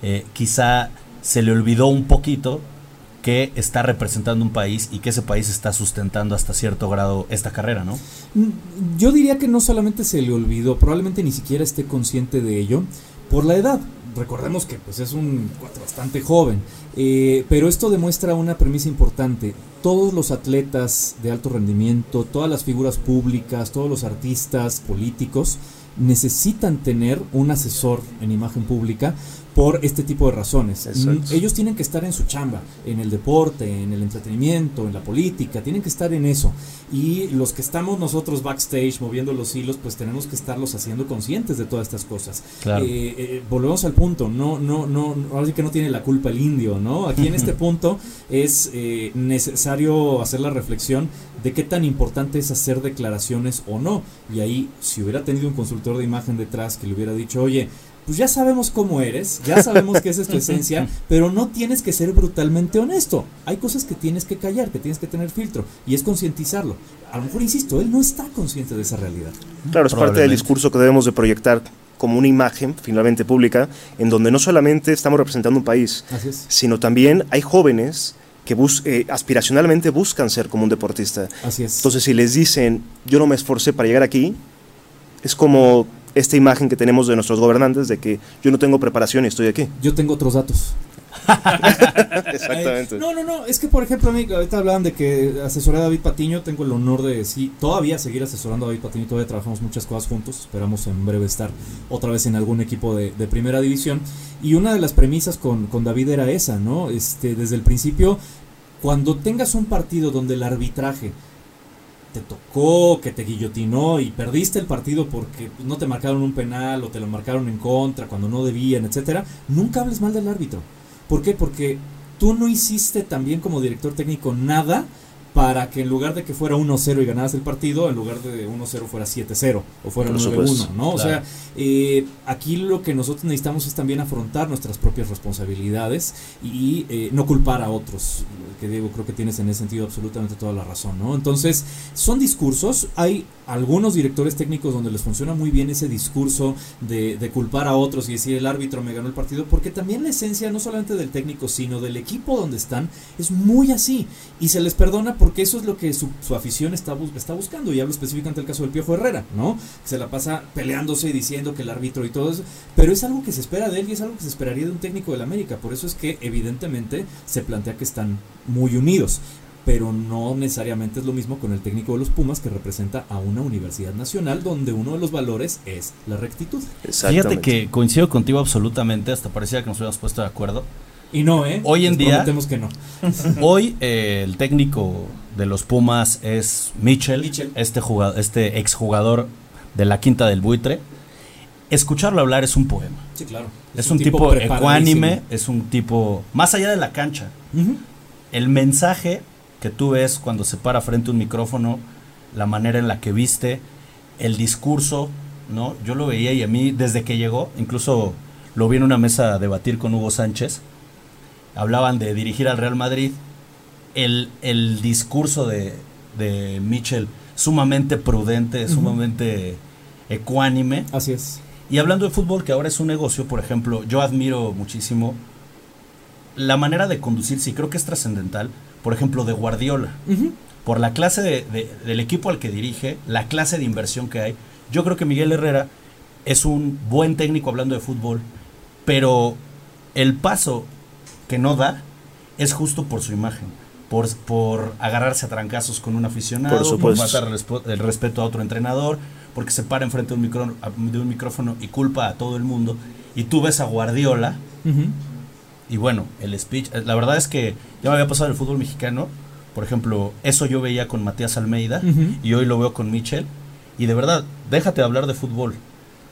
eh, quizá se le olvidó un poquito que está representando un país y que ese país está sustentando hasta cierto grado esta carrera, ¿no? Mm, Yo diría que no solamente se le olvidó, probablemente ni siquiera esté consciente de ello por la edad. Recordemos que pues, es un cuate bastante joven, eh, pero esto demuestra una premisa importante. Todos los atletas de alto rendimiento, todas las figuras públicas, todos los artistas políticos necesitan tener un asesor en imagen pública por este tipo de razones. Exacto. Ellos tienen que estar en su chamba, en el deporte, en el entretenimiento, en la política, tienen que estar en eso. Y los que estamos nosotros backstage moviendo los hilos, pues tenemos que estarlos haciendo conscientes de todas estas cosas. Claro. Eh, eh, volvemos al punto, no, no, no, no, ahora sí que no tiene la culpa el indio, ¿no? Aquí en este punto es eh, necesario hacer la reflexión de qué tan importante es hacer declaraciones o no. Y ahí, si hubiera tenido un consultor de imagen detrás que le hubiera dicho, oye, pues ya sabemos cómo eres, ya sabemos que esa es tu esencia, pero no tienes que ser brutalmente honesto. Hay cosas que tienes que callar, que tienes que tener filtro, y es concientizarlo. A lo mejor, insisto, él no está consciente de esa realidad. Claro, es parte del discurso que debemos de proyectar como una imagen finalmente pública, en donde no solamente estamos representando un país, sino también hay jóvenes que bus eh, aspiracionalmente buscan ser como un deportista. Así es. Entonces, si les dicen, yo no me esforcé para llegar aquí, es como esta imagen que tenemos de nuestros gobernantes de que yo no tengo preparación y estoy aquí. Yo tengo otros datos. Exactamente. No, no, no, es que por ejemplo, a mí, ahorita hablaban de que asesoré a David Patiño, tengo el honor de sí, todavía seguir asesorando a David Patiño, todavía trabajamos muchas cosas juntos, esperamos en breve estar otra vez en algún equipo de, de primera división. Y una de las premisas con, con David era esa, ¿no? Este, desde el principio, cuando tengas un partido donde el arbitraje te tocó, que te guillotinó y perdiste el partido porque no te marcaron un penal o te lo marcaron en contra cuando no debían, etcétera, nunca hables mal del árbitro. ¿Por qué? Porque tú no hiciste también como director técnico nada para que en lugar de que fuera 1-0 y ganaras el partido, en lugar de 1-0 fuera 7-0 o fuera Por 9-1, supuesto. ¿no? O sea, eh, aquí lo que nosotros necesitamos es también afrontar nuestras propias responsabilidades y eh, no culpar a otros, que Diego creo que tienes en ese sentido absolutamente toda la razón, ¿no? Entonces, son discursos, hay algunos directores técnicos donde les funciona muy bien ese discurso de, de culpar a otros y decir el árbitro me ganó el partido, porque también la esencia no solamente del técnico, sino del equipo donde están, es muy así y se les perdona porque eso es lo que su, su afición está, bus- está buscando y hablo específicamente del caso del Piojo Herrera, ¿no? Que se la pasa peleándose y diciendo que el árbitro y todo eso, pero es algo que se espera de él y es algo que se esperaría de un técnico del América, por eso es que evidentemente se plantea que están muy unidos. Pero no necesariamente es lo mismo con el técnico de los Pumas que representa a una universidad nacional donde uno de los valores es la rectitud. Fíjate que coincido contigo absolutamente, hasta parecía que nos hubiéramos puesto de acuerdo. Y no, ¿eh? Hoy en día, que no. hoy eh, el técnico de los Pumas es Mitchell, este jugador, este exjugador de la Quinta del Buitre. Escucharlo hablar es un poema. Sí, claro. Es, un, tipo, ecuánime, es un tipo más allá de la cancha. El mensaje que tú ves cuando se para frente a un micrófono, la manera en la que viste, el discurso, ¿no? Yo lo veía y a mí desde que llegó, incluso lo vi en una mesa a debatir con Hugo Sánchez, hablaban de dirigir al Real Madrid, el, el discurso de, de Mitchell sumamente prudente, sumamente ecuánime. Así es. Y hablando de fútbol, que ahora es un negocio, por ejemplo, yo admiro muchísimo la manera de conducirse, y creo que es trascendental, por ejemplo, de Guardiola. Por la clase de- de- del equipo al que dirige, la clase de inversión que hay. Yo creo que Miguel Herrera es un buen técnico hablando de fútbol, pero el paso que no da es justo por su imagen. Por, por agarrarse a trancazos con un aficionado, Por por, matar el, el respeto a otro entrenador, porque se para enfrente de un, micro- de un micrófono y culpa a todo el mundo. Y tú ves a Guardiola, y bueno, el speech, eh, la verdad es que ya me había pasado el fútbol mexicano. Por ejemplo, eso yo veía con Matías Almeida y hoy lo veo con Michel. Y de verdad, déjate de hablar de fútbol.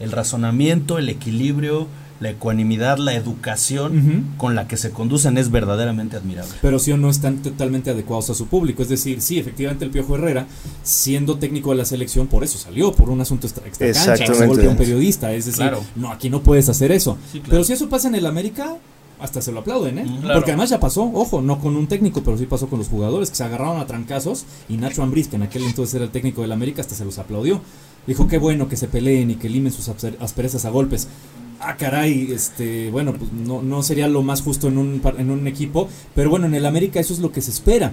El razonamiento, el equilibrio, la ecuanimidad, la educación con la que se conducen es verdaderamente admirable. pero sí o no están totalmente adecuados a su público. Es decir, sí, efectivamente el Piojo Herrera, siendo técnico de la selección, por eso salió, por un asunto extra, extra cancha, se un periodista. Es decir, Claro. no, aquí no puedes hacer eso. Sí, claro. Pero si eso pasa en el América, hasta se lo aplauden, ¿eh? Claro. Porque además ya pasó, ojo, no con un técnico, pero sí pasó con los jugadores que se agarraron a trancazos y Nacho Ambriz, que en aquel entonces era el técnico del América, hasta se los aplaudió. Dijo, qué bueno que se peleen y que limen sus asper- asperezas a golpes. Ah, caray, este, bueno, pues no, no sería lo más justo en un, par- en un equipo, pero bueno, en el América eso es lo que se espera.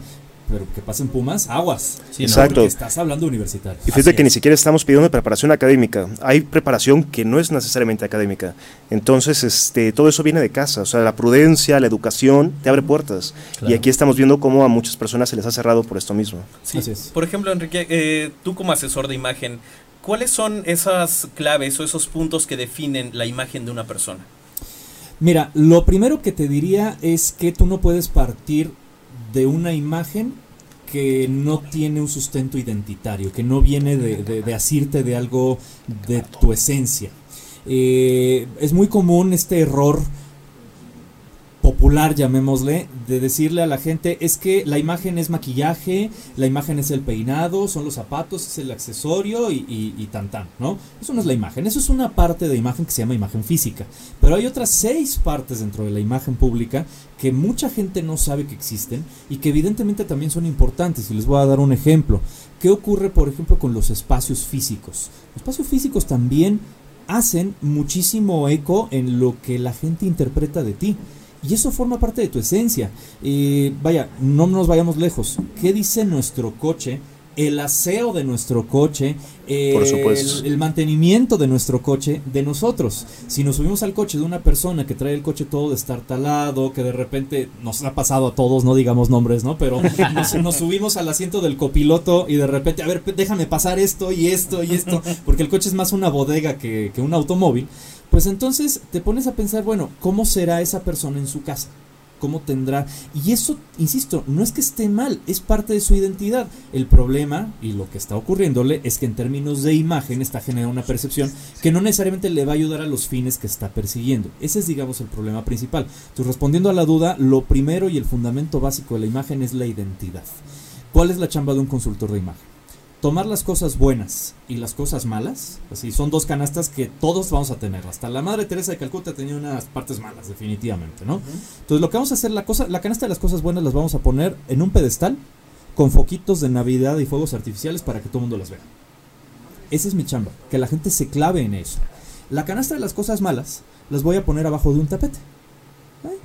Pero que pasen Pumas, aguas. Sí. Exacto. Porque estás hablando universitario. Y fíjate Así que ni es. siquiera estamos pidiendo preparación académica. Hay preparación que no es necesariamente académica. Entonces, este, todo eso viene de casa. O sea, la prudencia, la educación te abre puertas. Claro. Y aquí estamos viendo cómo a muchas personas se les ha cerrado por esto mismo. Sí. Así es. Por ejemplo, Enrique, eh, tú como asesor de imagen, ¿cuáles son esas claves o esos puntos que definen la imagen de una persona? Mira, lo primero que te diría es que tú no puedes partir de una imagen que no tiene un sustento identitario, que no viene de, de, de asirte de algo de tu esencia. Eh, es muy común este error popular, llamémosle, de decirle a la gente es que la imagen es maquillaje, la imagen es el peinado, son los zapatos, es el accesorio y, y, tan tan, ¿no? Eso no es la imagen, eso es una parte de imagen que se llama imagen física, pero hay otras seis partes dentro de la imagen pública que mucha gente no sabe que existen y que evidentemente también son importantes y les voy a dar un ejemplo. ¿Qué ocurre, por ejemplo, con los espacios físicos? Los espacios físicos también hacen muchísimo eco en lo que la gente interpreta de ti. Y eso forma parte de tu esencia. Eh, vaya, no nos vayamos lejos. ¿Qué dice nuestro coche? El aseo de nuestro coche, eh, Por el, el mantenimiento de nuestro coche, de nosotros. Si nos subimos al coche de una persona que trae el coche todo destartalado, que de repente nos ha pasado a todos, no digamos nombres, ¿no? Pero nos, nos subimos al asiento del copiloto y de repente, a ver, déjame pasar esto y esto y esto, porque el coche es más una bodega que, que un automóvil. Pues entonces te pones a pensar, bueno, ¿cómo será esa persona en su casa? ¿Cómo tendrá? Y eso, insisto, no es que esté mal, es parte de su identidad. El problema y lo que está ocurriéndole es que en términos de imagen está generando una percepción que no necesariamente le va a ayudar a los fines que está persiguiendo. Ese es, digamos, el problema principal. Entonces, respondiendo a la duda, lo primero y el fundamento básico de la imagen es la identidad. ¿Cuál es la chamba de un consultor de imagen? Tomar las cosas buenas y las cosas malas, así son dos canastas que todos vamos a tener. Hasta la Madre Teresa de Calcuta tenía unas partes malas, definitivamente, ¿no? Entonces lo que vamos a hacer, la cosa, la canasta de las cosas buenas las vamos a poner en un pedestal con foquitos de Navidad y fuegos artificiales para que todo el mundo las vea. Esa es mi chamba, que la gente se clave en eso. La canasta de las cosas malas las voy a poner abajo de un tapete. ¿Eh?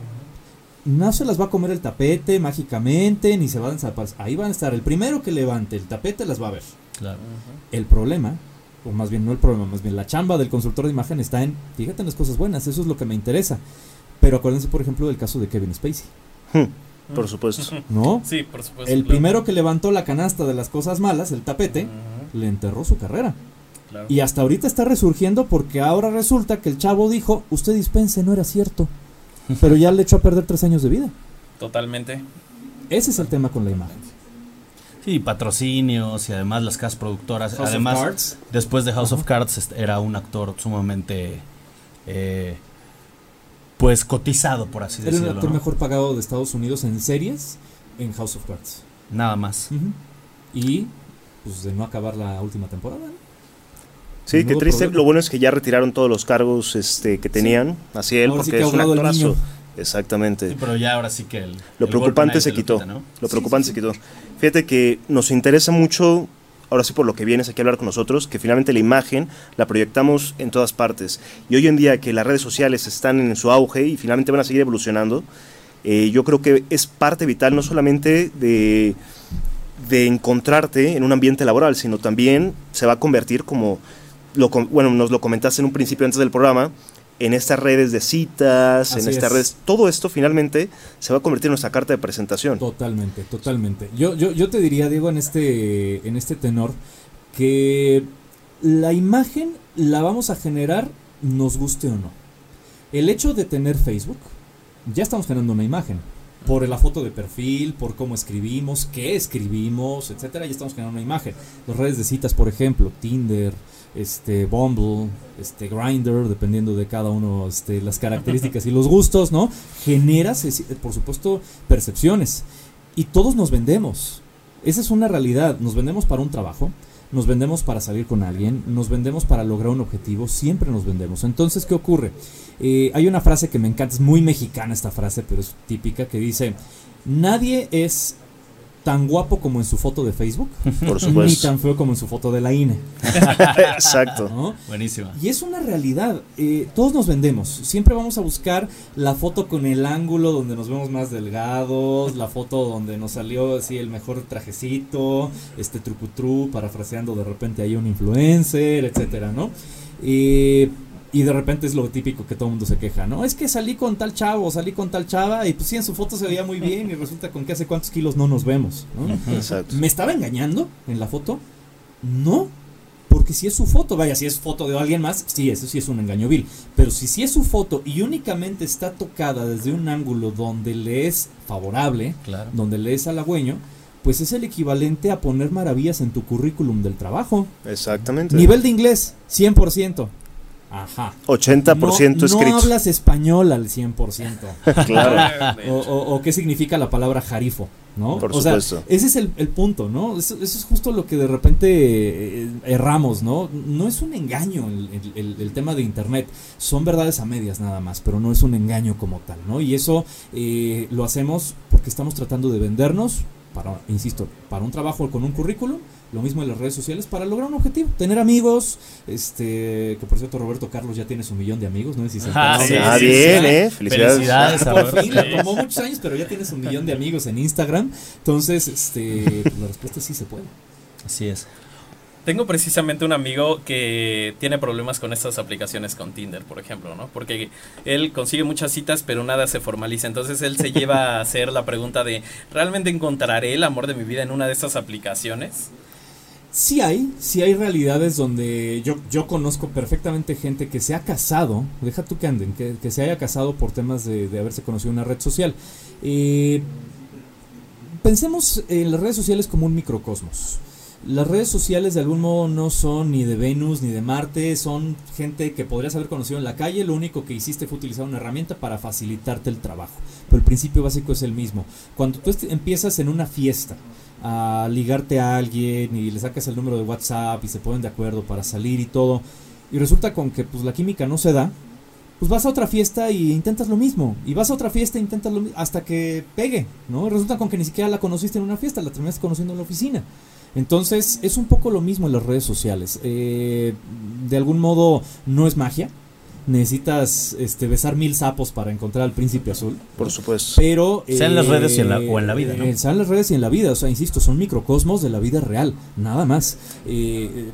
No se las va a comer el tapete mágicamente, ni se van a desaparecer. Ahí van a estar. El primero que levante el tapete las va a ver. Claro. El problema, o más bien no el problema, más bien la chamba del consultor de imagen está en, fíjate en las cosas buenas, eso es lo que me interesa. Pero acuérdense, por ejemplo, del caso de Kevin Spacey. Por supuesto. ¿No? Sí, por supuesto. El claro. primero que levantó la canasta de las cosas malas, el tapete, le enterró su carrera. Claro. Y hasta ahorita está resurgiendo porque ahora resulta que el chavo dijo, usted dispense, no era cierto. Pero ya le echó a perder tres años de vida. Totalmente. Ese es el tema con la imagen. Sí, patrocinios y además las casas productoras. House of además, Cards. después de House of Cards est- era un actor sumamente, eh, pues cotizado, por así Era el decirlo. actor ¿no? mejor pagado de Estados Unidos en series en House of Cards. Nada más. Y pues de no acabar la última temporada. ¿no? Sí, qué triste. problema. Lo bueno es que ya retiraron todos los cargos este, que tenían hacia él, Ahora sí porque que es un actorazo. Exactamente. Sí, pero ya ahora sí que el, Lo el preocupante se lo quitó. quita, ¿no? Lo preocupante se quitó. Fíjate que nos interesa mucho, ahora sí por lo que vienes aquí a hablar con nosotros, que finalmente la imagen la proyectamos en todas partes. Y hoy en día que las redes sociales están en su auge y finalmente van a seguir evolucionando, eh, yo creo que es parte vital no solamente de, de encontrarte en un ambiente laboral, sino también se va a convertir como, lo, bueno, nos lo comentaste en un principio antes del programa, en estas redes de citas, en estas es. redes, todo esto finalmente se va a convertir en nuestra carta de presentación. Totalmente, totalmente. Yo, yo, yo te diría, Diego, en este, en este tenor, que la imagen la vamos a generar, nos guste o no. El hecho de tener Facebook, ya estamos generando una imagen. Por la foto de perfil, por cómo escribimos, qué escribimos, etcétera, ya estamos generando una imagen. Las redes de citas, por ejemplo, Tinder, este, Bumble, este, Grinder, dependiendo de cada uno, este, las características y los gustos, ¿no? Generas, por supuesto, percepciones. Y todos nos vendemos. Esa es una realidad. Nos vendemos para un trabajo, nos vendemos para salir con alguien, nos vendemos para lograr un objetivo, siempre nos vendemos. Entonces, ¿qué ocurre? Eh, hay una frase que me encanta, es muy mexicana esta frase, pero es típica, que dice, nadie es tan guapo como en su foto de Facebook, Por ni supuesto. tan feo como en su foto de la INE. Exacto. ¿no? Buenísima. Y es una realidad. eh, todos nos vendemos. Siempre vamos a buscar la foto con el ángulo donde nos vemos más delgados, la foto donde nos salió así el mejor trajecito, este trucutru, parafraseando de repente ahí un influencer, etcétera, ¿no? Eh, y de repente es lo típico que todo el mundo se queja, ¿no? Es que salí con tal chavo, salí con tal chava, y pues sí, en su foto se veía muy bien, y resulta con que hace cuántos kilos no nos vemos, ¿no? Exacto. ¿Me estaba engañando en la foto? No. ¿Por Porque si es su foto, vaya, si es foto de alguien más, sí, eso sí es un engaño vil. Pero si sí es su foto y únicamente está tocada desde un ángulo donde le es favorable, Claro. donde le es halagüeño, pues es el equivalente a poner maravillas en tu currículum del trabajo. Exactamente. Nivel de inglés, 100%. Ajá. 80% no, escrito. No hablas español al 100%. Claro. o, o- o qué significa la palabra jarifo, ¿no? Por o sea, supuesto. ese es el, el punto, ¿no? Eso, eso es justo lo que de repente eh, erramos, ¿no? No es un engaño el- el tema de Internet. Son verdades a medias nada más, pero no es un engaño como tal, ¿no? Y eso eh, lo hacemos porque estamos tratando de vendernos para, insisto, para un trabajo con un currículum, lo mismo en las redes sociales, para lograr un objetivo, tener amigos, este, que por cierto Roberto Carlos ya tiene su millón de amigos, no sé si se Ah, sí, Ah, sí, bien, sí. eh. Felicidades. Felicidades a Por Roberto. fin, le tomó muchos años, pero ya tienes un millón de amigos en Instagram. Entonces, este, pues la respuesta es sí se puede. Así es. Tengo precisamente un amigo que tiene problemas con estas aplicaciones con Tinder, por ejemplo, ¿no? Porque él consigue muchas citas, pero nada se formaliza. Entonces él se lleva a hacer la pregunta de, ¿realmente encontraré el amor de mi vida en una de estas aplicaciones? Sí hay, sí hay realidades donde yo, yo conozco perfectamente gente que se ha casado, deja tú que anden, que, que se haya casado por temas de, de haberse conocido en una red social. Eh, pensemos en las redes sociales como un microcosmos. Las redes sociales de algún modo no son ni de Venus ni de Marte, son gente que podrías haber conocido en la calle, lo único que hiciste fue utilizar una herramienta para facilitarte el trabajo. Pero el principio básico es el mismo. Cuando tú empiezas en una fiesta a ligarte a alguien y le sacas el número de WhatsApp y se ponen de acuerdo para salir y todo, y resulta con que pues la química no se da, pues vas a otra fiesta y intentas lo mismo. Y vas a otra fiesta e intentas lo mismo hasta que pegue, ¿no? Resulta con que ni siquiera la conociste en una fiesta, la terminaste conociendo en la oficina. Entonces es un poco lo mismo en las redes sociales. Eh, de algún modo no es magia. Necesitas este, besar mil sapos para encontrar al príncipe azul. Por supuesto. Pero. Sea en las redes y en la- o en la vida, ¿no? eh, sea en las redes y en la vida. O sea, insisto, son microcosmos de la vida real. Nada más. Eh, eh,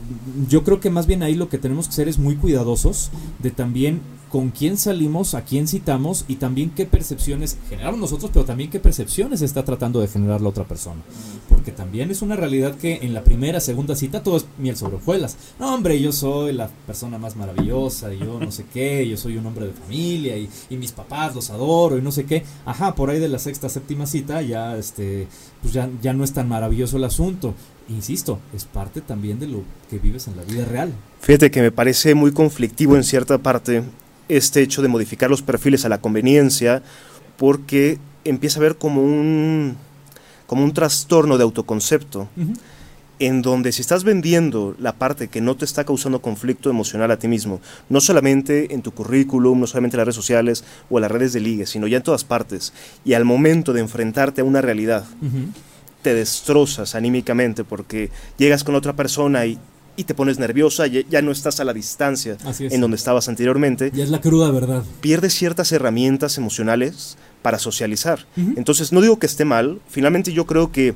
yo creo que más bien ahí lo que tenemos que ser es muy cuidadosos de también con quién salimos, a quién citamos y también qué percepciones generamos nosotros, pero también qué percepciones está tratando de generar la otra persona. Porque también es una realidad que en la primera, segunda cita todo es miel sobre hojuelas. No, hombre, yo soy la persona más maravillosa, yo no sé qué, yo soy un hombre de familia y, y mis papás los adoro y no sé qué. Ajá, por ahí de la sexta, séptima cita ya, este, pues ya, ya no es tan maravilloso el asunto. Insisto, es parte también de lo que vives en la vida real. Fíjate que me parece muy conflictivo en cierta parte este hecho de modificar los perfiles a la conveniencia porque empieza a haber como un como un trastorno de autoconcepto en donde si estás vendiendo la parte que no te está causando conflicto emocional a ti mismo, no solamente en tu currículum, no solamente en las redes sociales o en las redes de ligue, sino ya en todas partes, y al momento de enfrentarte a una realidad, te destrozas anímicamente porque llegas con otra persona y, y te pones nerviosa, ya, ya no estás a la distancia en donde estabas anteriormente, Ya es la cruda verdad. pierdes ciertas herramientas emocionales para socializar. Entonces, no digo que esté mal, finalmente yo creo que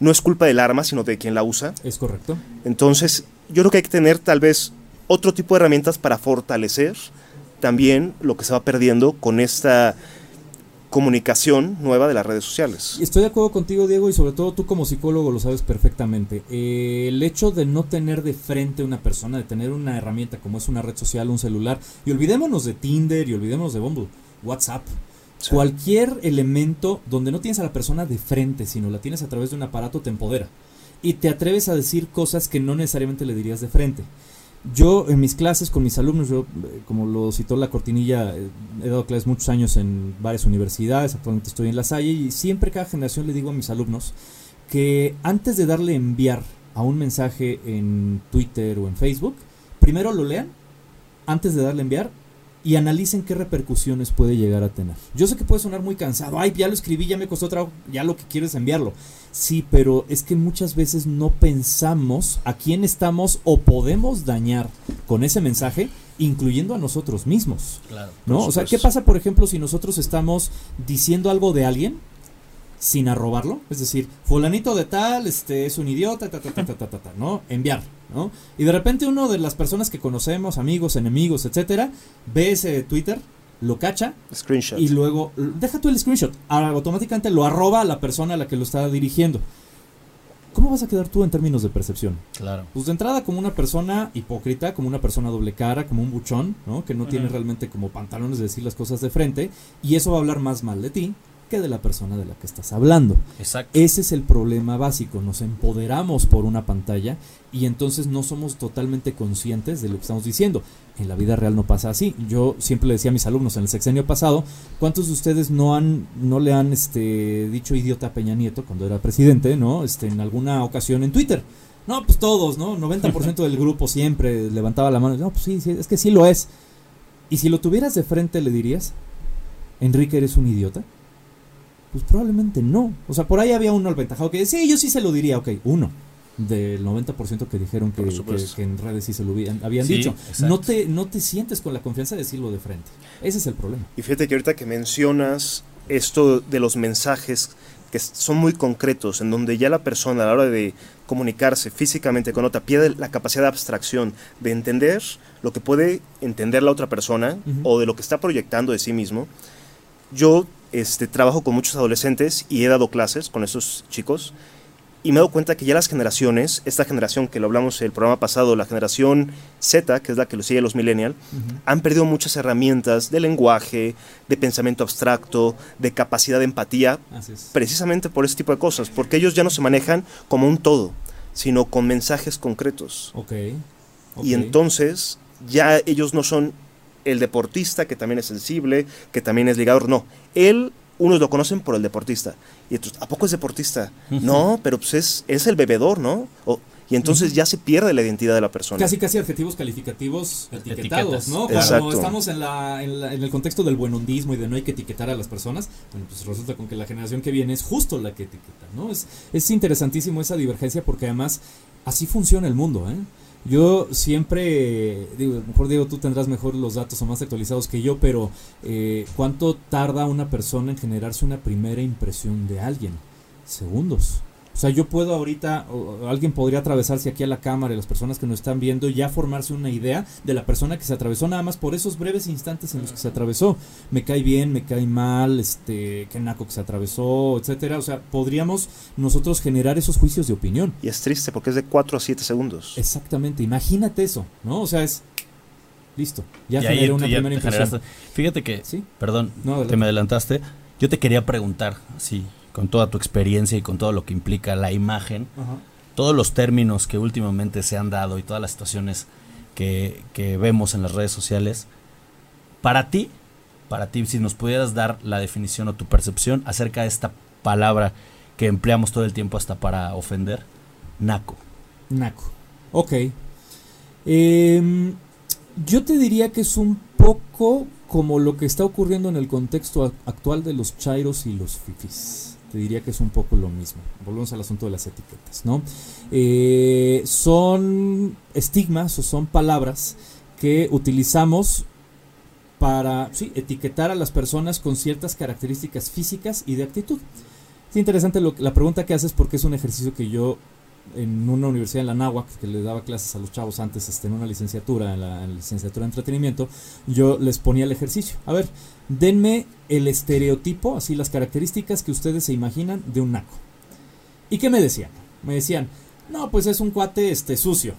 no es culpa del arma, sino de quien la usa. Es correcto. Entonces, yo creo que hay que tener tal vez otro tipo de herramientas para fortalecer también lo que se va perdiendo con esta comunicación nueva de las redes sociales. Estoy de acuerdo contigo, Diego, y sobre todo tú como psicólogo lo sabes perfectamente. Eh, el hecho de no tener de frente una persona, de tener una herramienta como es una red social, un celular, y olvidémonos de Tinder y olvidémonos de Bumble, WhatsApp. Sí. Cualquier elemento donde no tienes a la persona de frente, sino la tienes a través de un aparato, te empodera. Y te atreves a decir cosas que no necesariamente le dirías de frente. Yo en mis clases con mis alumnos, yo eh, como lo citó la cortinilla, eh, he dado clases muchos años en varias universidades, actualmente estoy en la Salle y siempre cada generación le digo a mis alumnos que antes de darle enviar a un mensaje en Twitter o en Facebook, primero lo lean antes de darle enviar y analicen qué repercusiones puede llegar a tener. Yo sé que puede sonar muy cansado, ay, ya lo escribí, ya me costó trabajo, ya lo que quiero es enviarlo. Sí, pero es que muchas veces no pensamos a quién estamos o podemos dañar con ese mensaje, incluyendo a nosotros mismos. Claro. ¿No? O sea, ¿qué pasa, por ejemplo, si nosotros estamos diciendo algo de alguien sin arrobarlo? Es decir, fulanito de tal, este es un idiota, ta ta ta ta, ta ¿no? Enviar, ¿no? Y de repente uno de las personas que conocemos, amigos, enemigos, etcétera, ve ese Twitter lo cacha Screenshot. y luego, deja tú el screenshot, ahora automáticamente lo arroba a la persona a la que lo está dirigiendo. ¿cómo vas a quedar tú en términos de percepción? Claro. Pues de entrada como una persona hipócrita, como una persona doble cara, como un buchón, ¿no? Que no tiene realmente como pantalones de decir las cosas de frente y eso va a hablar más mal de ti que de la persona de la que estás hablando. Exacto. Ese es el problema básico, nos empoderamos por una pantalla y entonces no somos totalmente conscientes de lo que estamos diciendo. En la vida real no pasa así. Yo siempre le decía a mis alumnos en el sexenio pasado, ¿cuántos de ustedes no han no le han este dicho idiota a Peña Nieto cuando era presidente, no? Este en alguna ocasión en Twitter. No, pues todos, ¿no? 90% del grupo siempre levantaba la mano. No, pues sí, sí, es que sí lo es. Y si lo tuvieras de frente le dirías, Enrique, ¿eres un idiota? Pues probablemente no. O sea, por ahí había uno aventajado que sí, yo sí se lo diría, ok, uno del 90% que dijeron que, en redes sí se lo habían, habían Sí, dicho. exacto. No te, no te sientes con la confianza de decirlo de frente. Ese es el problema. Y fíjate que ahorita que mencionas esto de los mensajes que son muy concretos, en donde ya la persona a la hora de comunicarse físicamente con otra pierde la capacidad de abstracción, de entender lo que puede entender la otra persona o de lo que está proyectando de sí mismo. Yo este, trabajo con muchos adolescentes y he dado clases con esos chicos y me he dado cuenta que ya las generaciones, esta generación que lo hablamos en el programa pasado, la generación Z, que es la que lo sigue a los millennials, han perdido muchas herramientas de lenguaje, de pensamiento abstracto, de capacidad de empatía, precisamente por ese tipo de cosas, porque ellos ya no se manejan como un todo, sino con mensajes concretos. Y entonces ya ellos no son el deportista que también es sensible, que también es ligador, no. Él, unos lo conocen por el deportista. Y otros, ¿a poco es deportista? No, pero pues es, es el bebedor, ¿no? O- y entonces ya se pierde la identidad de la persona. Casi, casi adjetivos calificativos etiquetados, Etiquetas. ¿no? Exacto. Cuando estamos en, la, en, la- en el contexto del buenondismo y de no hay que etiquetar a las personas, bueno, pues resulta con que la generación que viene es justo la que etiqueta, ¿no? Es, es interesantísimo esa divergencia porque además así funciona el mundo, ¿eh? Yo siempre, digo, mejor Diego, tú tendrás mejor los datos o más actualizados que yo, pero eh, ¿cuánto tarda una persona en generarse una primera impresión de alguien? Segundos. O sea, yo puedo ahorita, o- o alguien podría atravesarse aquí a la cámara y las personas que nos están viendo ya formarse una idea de la persona que se atravesó nada más por esos breves instantes en los que se atravesó. Me cae bien, me cae mal, este, qué naco que se atravesó, etcétera. O sea, podríamos nosotros generar esos juicios de opinión. Y es triste porque es de 4 a 7 segundos. Exactamente, imagínate eso, ¿no? O sea, es listo, ya generé una ya primera impresión. generaste- Fíjate que, Sí. perdón, No, te me adelantaste. Yo te quería preguntar, así, con toda tu experiencia y con todo lo que implica la imagen, todos los términos que últimamente se han dado y todas las situaciones que, que vemos en las redes sociales, para ti, para ti, si nos pudieras dar la definición o tu percepción acerca de esta palabra que empleamos todo el tiempo hasta para ofender, naco. Naco. Ok. Em, yo te diría que es un poco como lo que está ocurriendo en el contexto ac- actual de los chairos y los fifis. Te diría que es un poco lo mismo. Volvemos al asunto de las etiquetas, ¿no? Eh, son estigmas o son palabras que utilizamos para sí, etiquetar a las personas con ciertas características físicas y de actitud. Es interesante la pregunta que haces porque es un ejercicio que yo en una universidad en la que le daba clases a los chavos antes este, en una licenciatura, en la, en la licenciatura de entretenimiento, yo les ponía el ejercicio. A ver, denme el estereotipo, así las características que ustedes se imaginan de un naco. ¿Y qué me decían? Me decían, no, pues es un cuate este, sucio.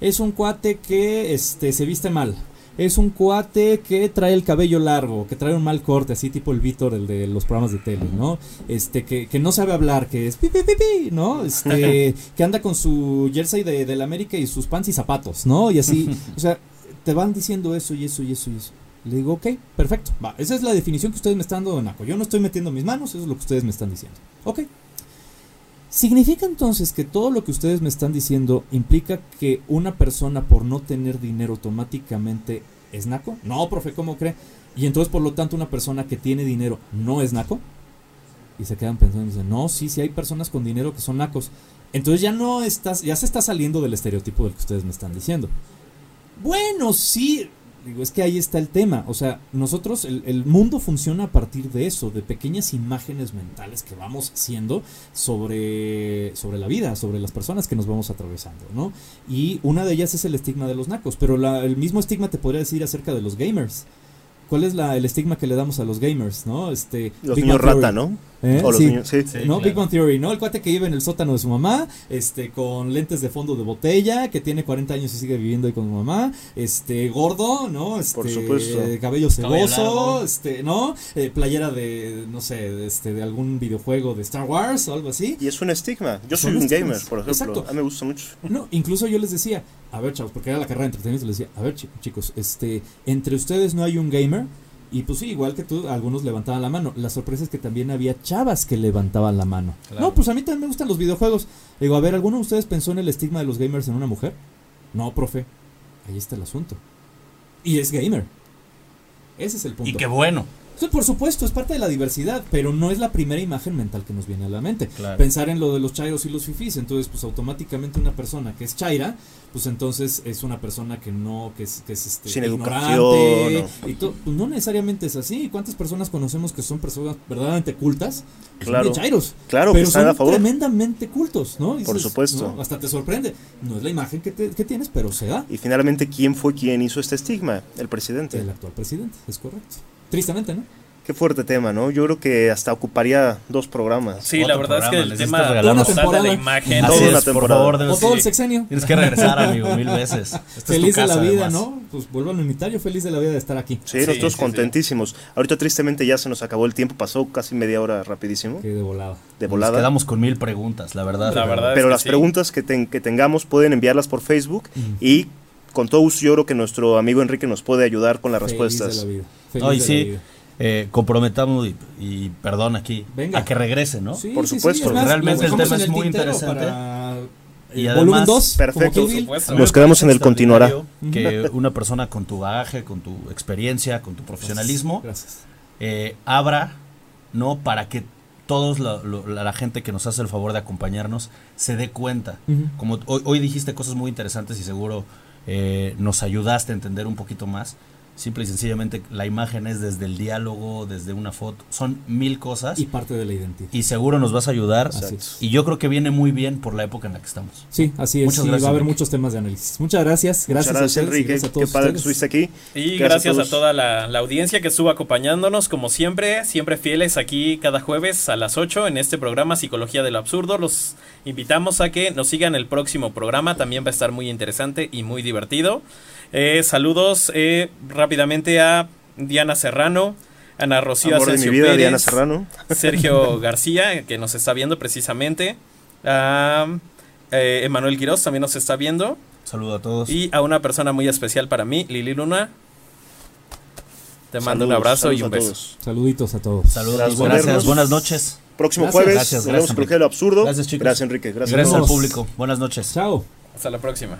Es un cuate que este, se viste mal. Es un cuate que trae el cabello largo, que trae un mal corte, así tipo el Víctor, el de los programas de tele, ¿no? Este, que, que no sabe hablar, que es pi, pi, pi, pi, ¿no? Este, que anda con su jersey de, del América y sus pants y zapatos, ¿no? Y así, o sea, te van diciendo eso y eso y eso y eso. Le digo, ok, perfecto, va, esa es la definición que ustedes me están dando, Naco. Yo no estoy metiendo mis manos, eso es lo que ustedes me están diciendo. Ok. ¿Significa entonces que todo lo que ustedes me están diciendo implica que una persona por no tener dinero automáticamente es naco? No, profe, ¿cómo cree? Y entonces por lo tanto una persona que tiene dinero no es naco? Y se quedan pensando y dicen, no, sí, sí hay personas con dinero que son nacos. Entonces ya no estás, ya se está saliendo del estereotipo del que ustedes me están diciendo. Bueno, sí. Digo, es que ahí está el tema. O sea, nosotros, el, el mundo funciona a partir de eso, de pequeñas imágenes mentales que vamos haciendo sobre, sobre la vida, sobre las personas que nos vamos atravesando, ¿no? Y una de ellas es el estigma de los nacos, pero la- el mismo estigma te podría decir acerca de los gamers. ¿Cuál es la, el estigma que le damos a los gamers, no? Este, Los niños rata, ¿no? ¿Eh? O los Sí. niños, sí. ¿no? claro. Big Bang Theory, ¿no? El cuate que vive en el sótano de su mamá, este, con lentes de fondo de botella, que tiene 40 años y sigue viviendo ahí con su mamá, este, gordo, ¿no? Este, Por supuesto. Cabello ceboso, este, ¿no? Eh, playera de, no sé, de, este, de algún videojuego de Star Wars o algo así. Y es un estigma. Yo soy un estigmas. gamer, por ejemplo. Exacto. A mí me gusta mucho. No, incluso yo les decía, a ver, chavos, porque era la carrera de entretenimiento, les decía, a ver, chi- chicos, este, entre ustedes no hay un gamer. Y pues sí, igual que tú, algunos levantaban la mano. La sorpresa es que también había chavas que levantaban la mano. Claro. No, pues a mí también me gustan los videojuegos. Digo, a ver, ¿alguno de ustedes pensó en el estigma de los gamers en una mujer? No, profe. Ahí está el asunto. Y es gamer. Ese es el punto. Y qué bueno. Sí, por supuesto, es parte de la diversidad, pero no es la primera imagen mental que nos viene a la mente. Claro. Pensar en lo de los chairos y los fifís, entonces pues automáticamente una persona que es chaira, pues entonces es una persona que no, que es, que es este, Sin ignorante, educación, y to- pues no necesariamente es así. ¿Cuántas personas conocemos que son personas verdaderamente cultas? Y son Claro. bien chairos. Claro, que pero están son a favor. tremendamente cultos, ¿no? Por supuesto. ¿no? Hasta te sorprende. No es la imagen que, te- que tienes, pero se da. Y finalmente, ¿quién fue quien hizo este estigma? El presidente. El actual presidente, es correcto. Tristemente, ¿no? Qué fuerte tema, ¿no? Yo creo que hasta ocuparía dos programas. Sí, la verdad es que el necesitas tema de la imagen. Toda Así una es, por favor, O todo el sexenio. Tienes que regresar, amigo, mil veces. Esta es tu Feliz de la vida, además. ¿no? Pues vuelvan a invitar, yo feliz de la vida de estar aquí. Sí, nosotros sí, sí. contentísimos. Ahorita tristemente ya se nos acabó el tiempo, pasó casi media hora rapidísimo, Que de volada. de Nos volada. quedamos con mil preguntas, la verdad. La verdad. Pero es que las sí. preguntas que, ten- que tengamos pueden enviarlas por Facebook y con todo gusto yo creo que nuestro amigo Enrique nos puede ayudar con las Feliz respuestas. de la vida. Feliz No, y de la sí, vida. eh, comprometamos y, y perdón aquí, Venga. a que regrese, ¿no? Sí, Por sí, sí, supuesto. es más, Realmente el tema es muy interesante. Y eh, además- volumen 2, Perfecto. supuesto. Nos quedamos en el continuará. Que una persona con tu bagaje, con tu experiencia, con tu profesionalismo, Gracias. eh, abra, ¿no? Para que todos la, lo- la- la gente que nos hace el favor de acompañarnos se dé cuenta. Como hoy, hoy dijiste cosas muy interesantes y seguro eh, nos ayudaste a entender un poquito más. Simple y sencillamente la imagen es desde el diálogo, desde una foto, son mil cosas Y y, parte de la identidad. seguro nos vas a ayudar. Así es. Y yo creo que viene muy bien por la época en la que estamos. Sí, así es. Muchas sí, gracias, va a haber Enrique. muchos temas de análisis. Muchas gracias. Gracias, Muchas gracias a ustedes y Enrique, gracias a qué todos padre que estuviste aquí. Y Gracias gracias, a a, todos. toda la, la audiencia que estuvo acompañándonos, como siempre, siempre fieles aquí cada jueves a las 8 en este programa Psicología de lo Absurdo. Los invitamos a que nos sigan el próximo programa, también va a estar muy interesante y muy divertido. Eh, saludos eh, rápidamente a Diana Serrano, Ana Rocío Amor de mi Asensio vida, Pérez, Diana Serrano. Sergio García, que nos está viendo precisamente, a eh, Emanuel Quiroz también nos está viendo. Saludo a todos. Y a una persona muy especial para mí, Lili Luna. Te mando un abrazo y un beso. todos. Saluditos a todos. Saludos, Gracias gracias, buenas noches. Próximo Gracias. jueves, Gracias, gracias, lo Absurdo. Gracias, chicos. Gracias Enrique, gracias. Gracias al público. Buenas noches. Chao. Hasta la próxima.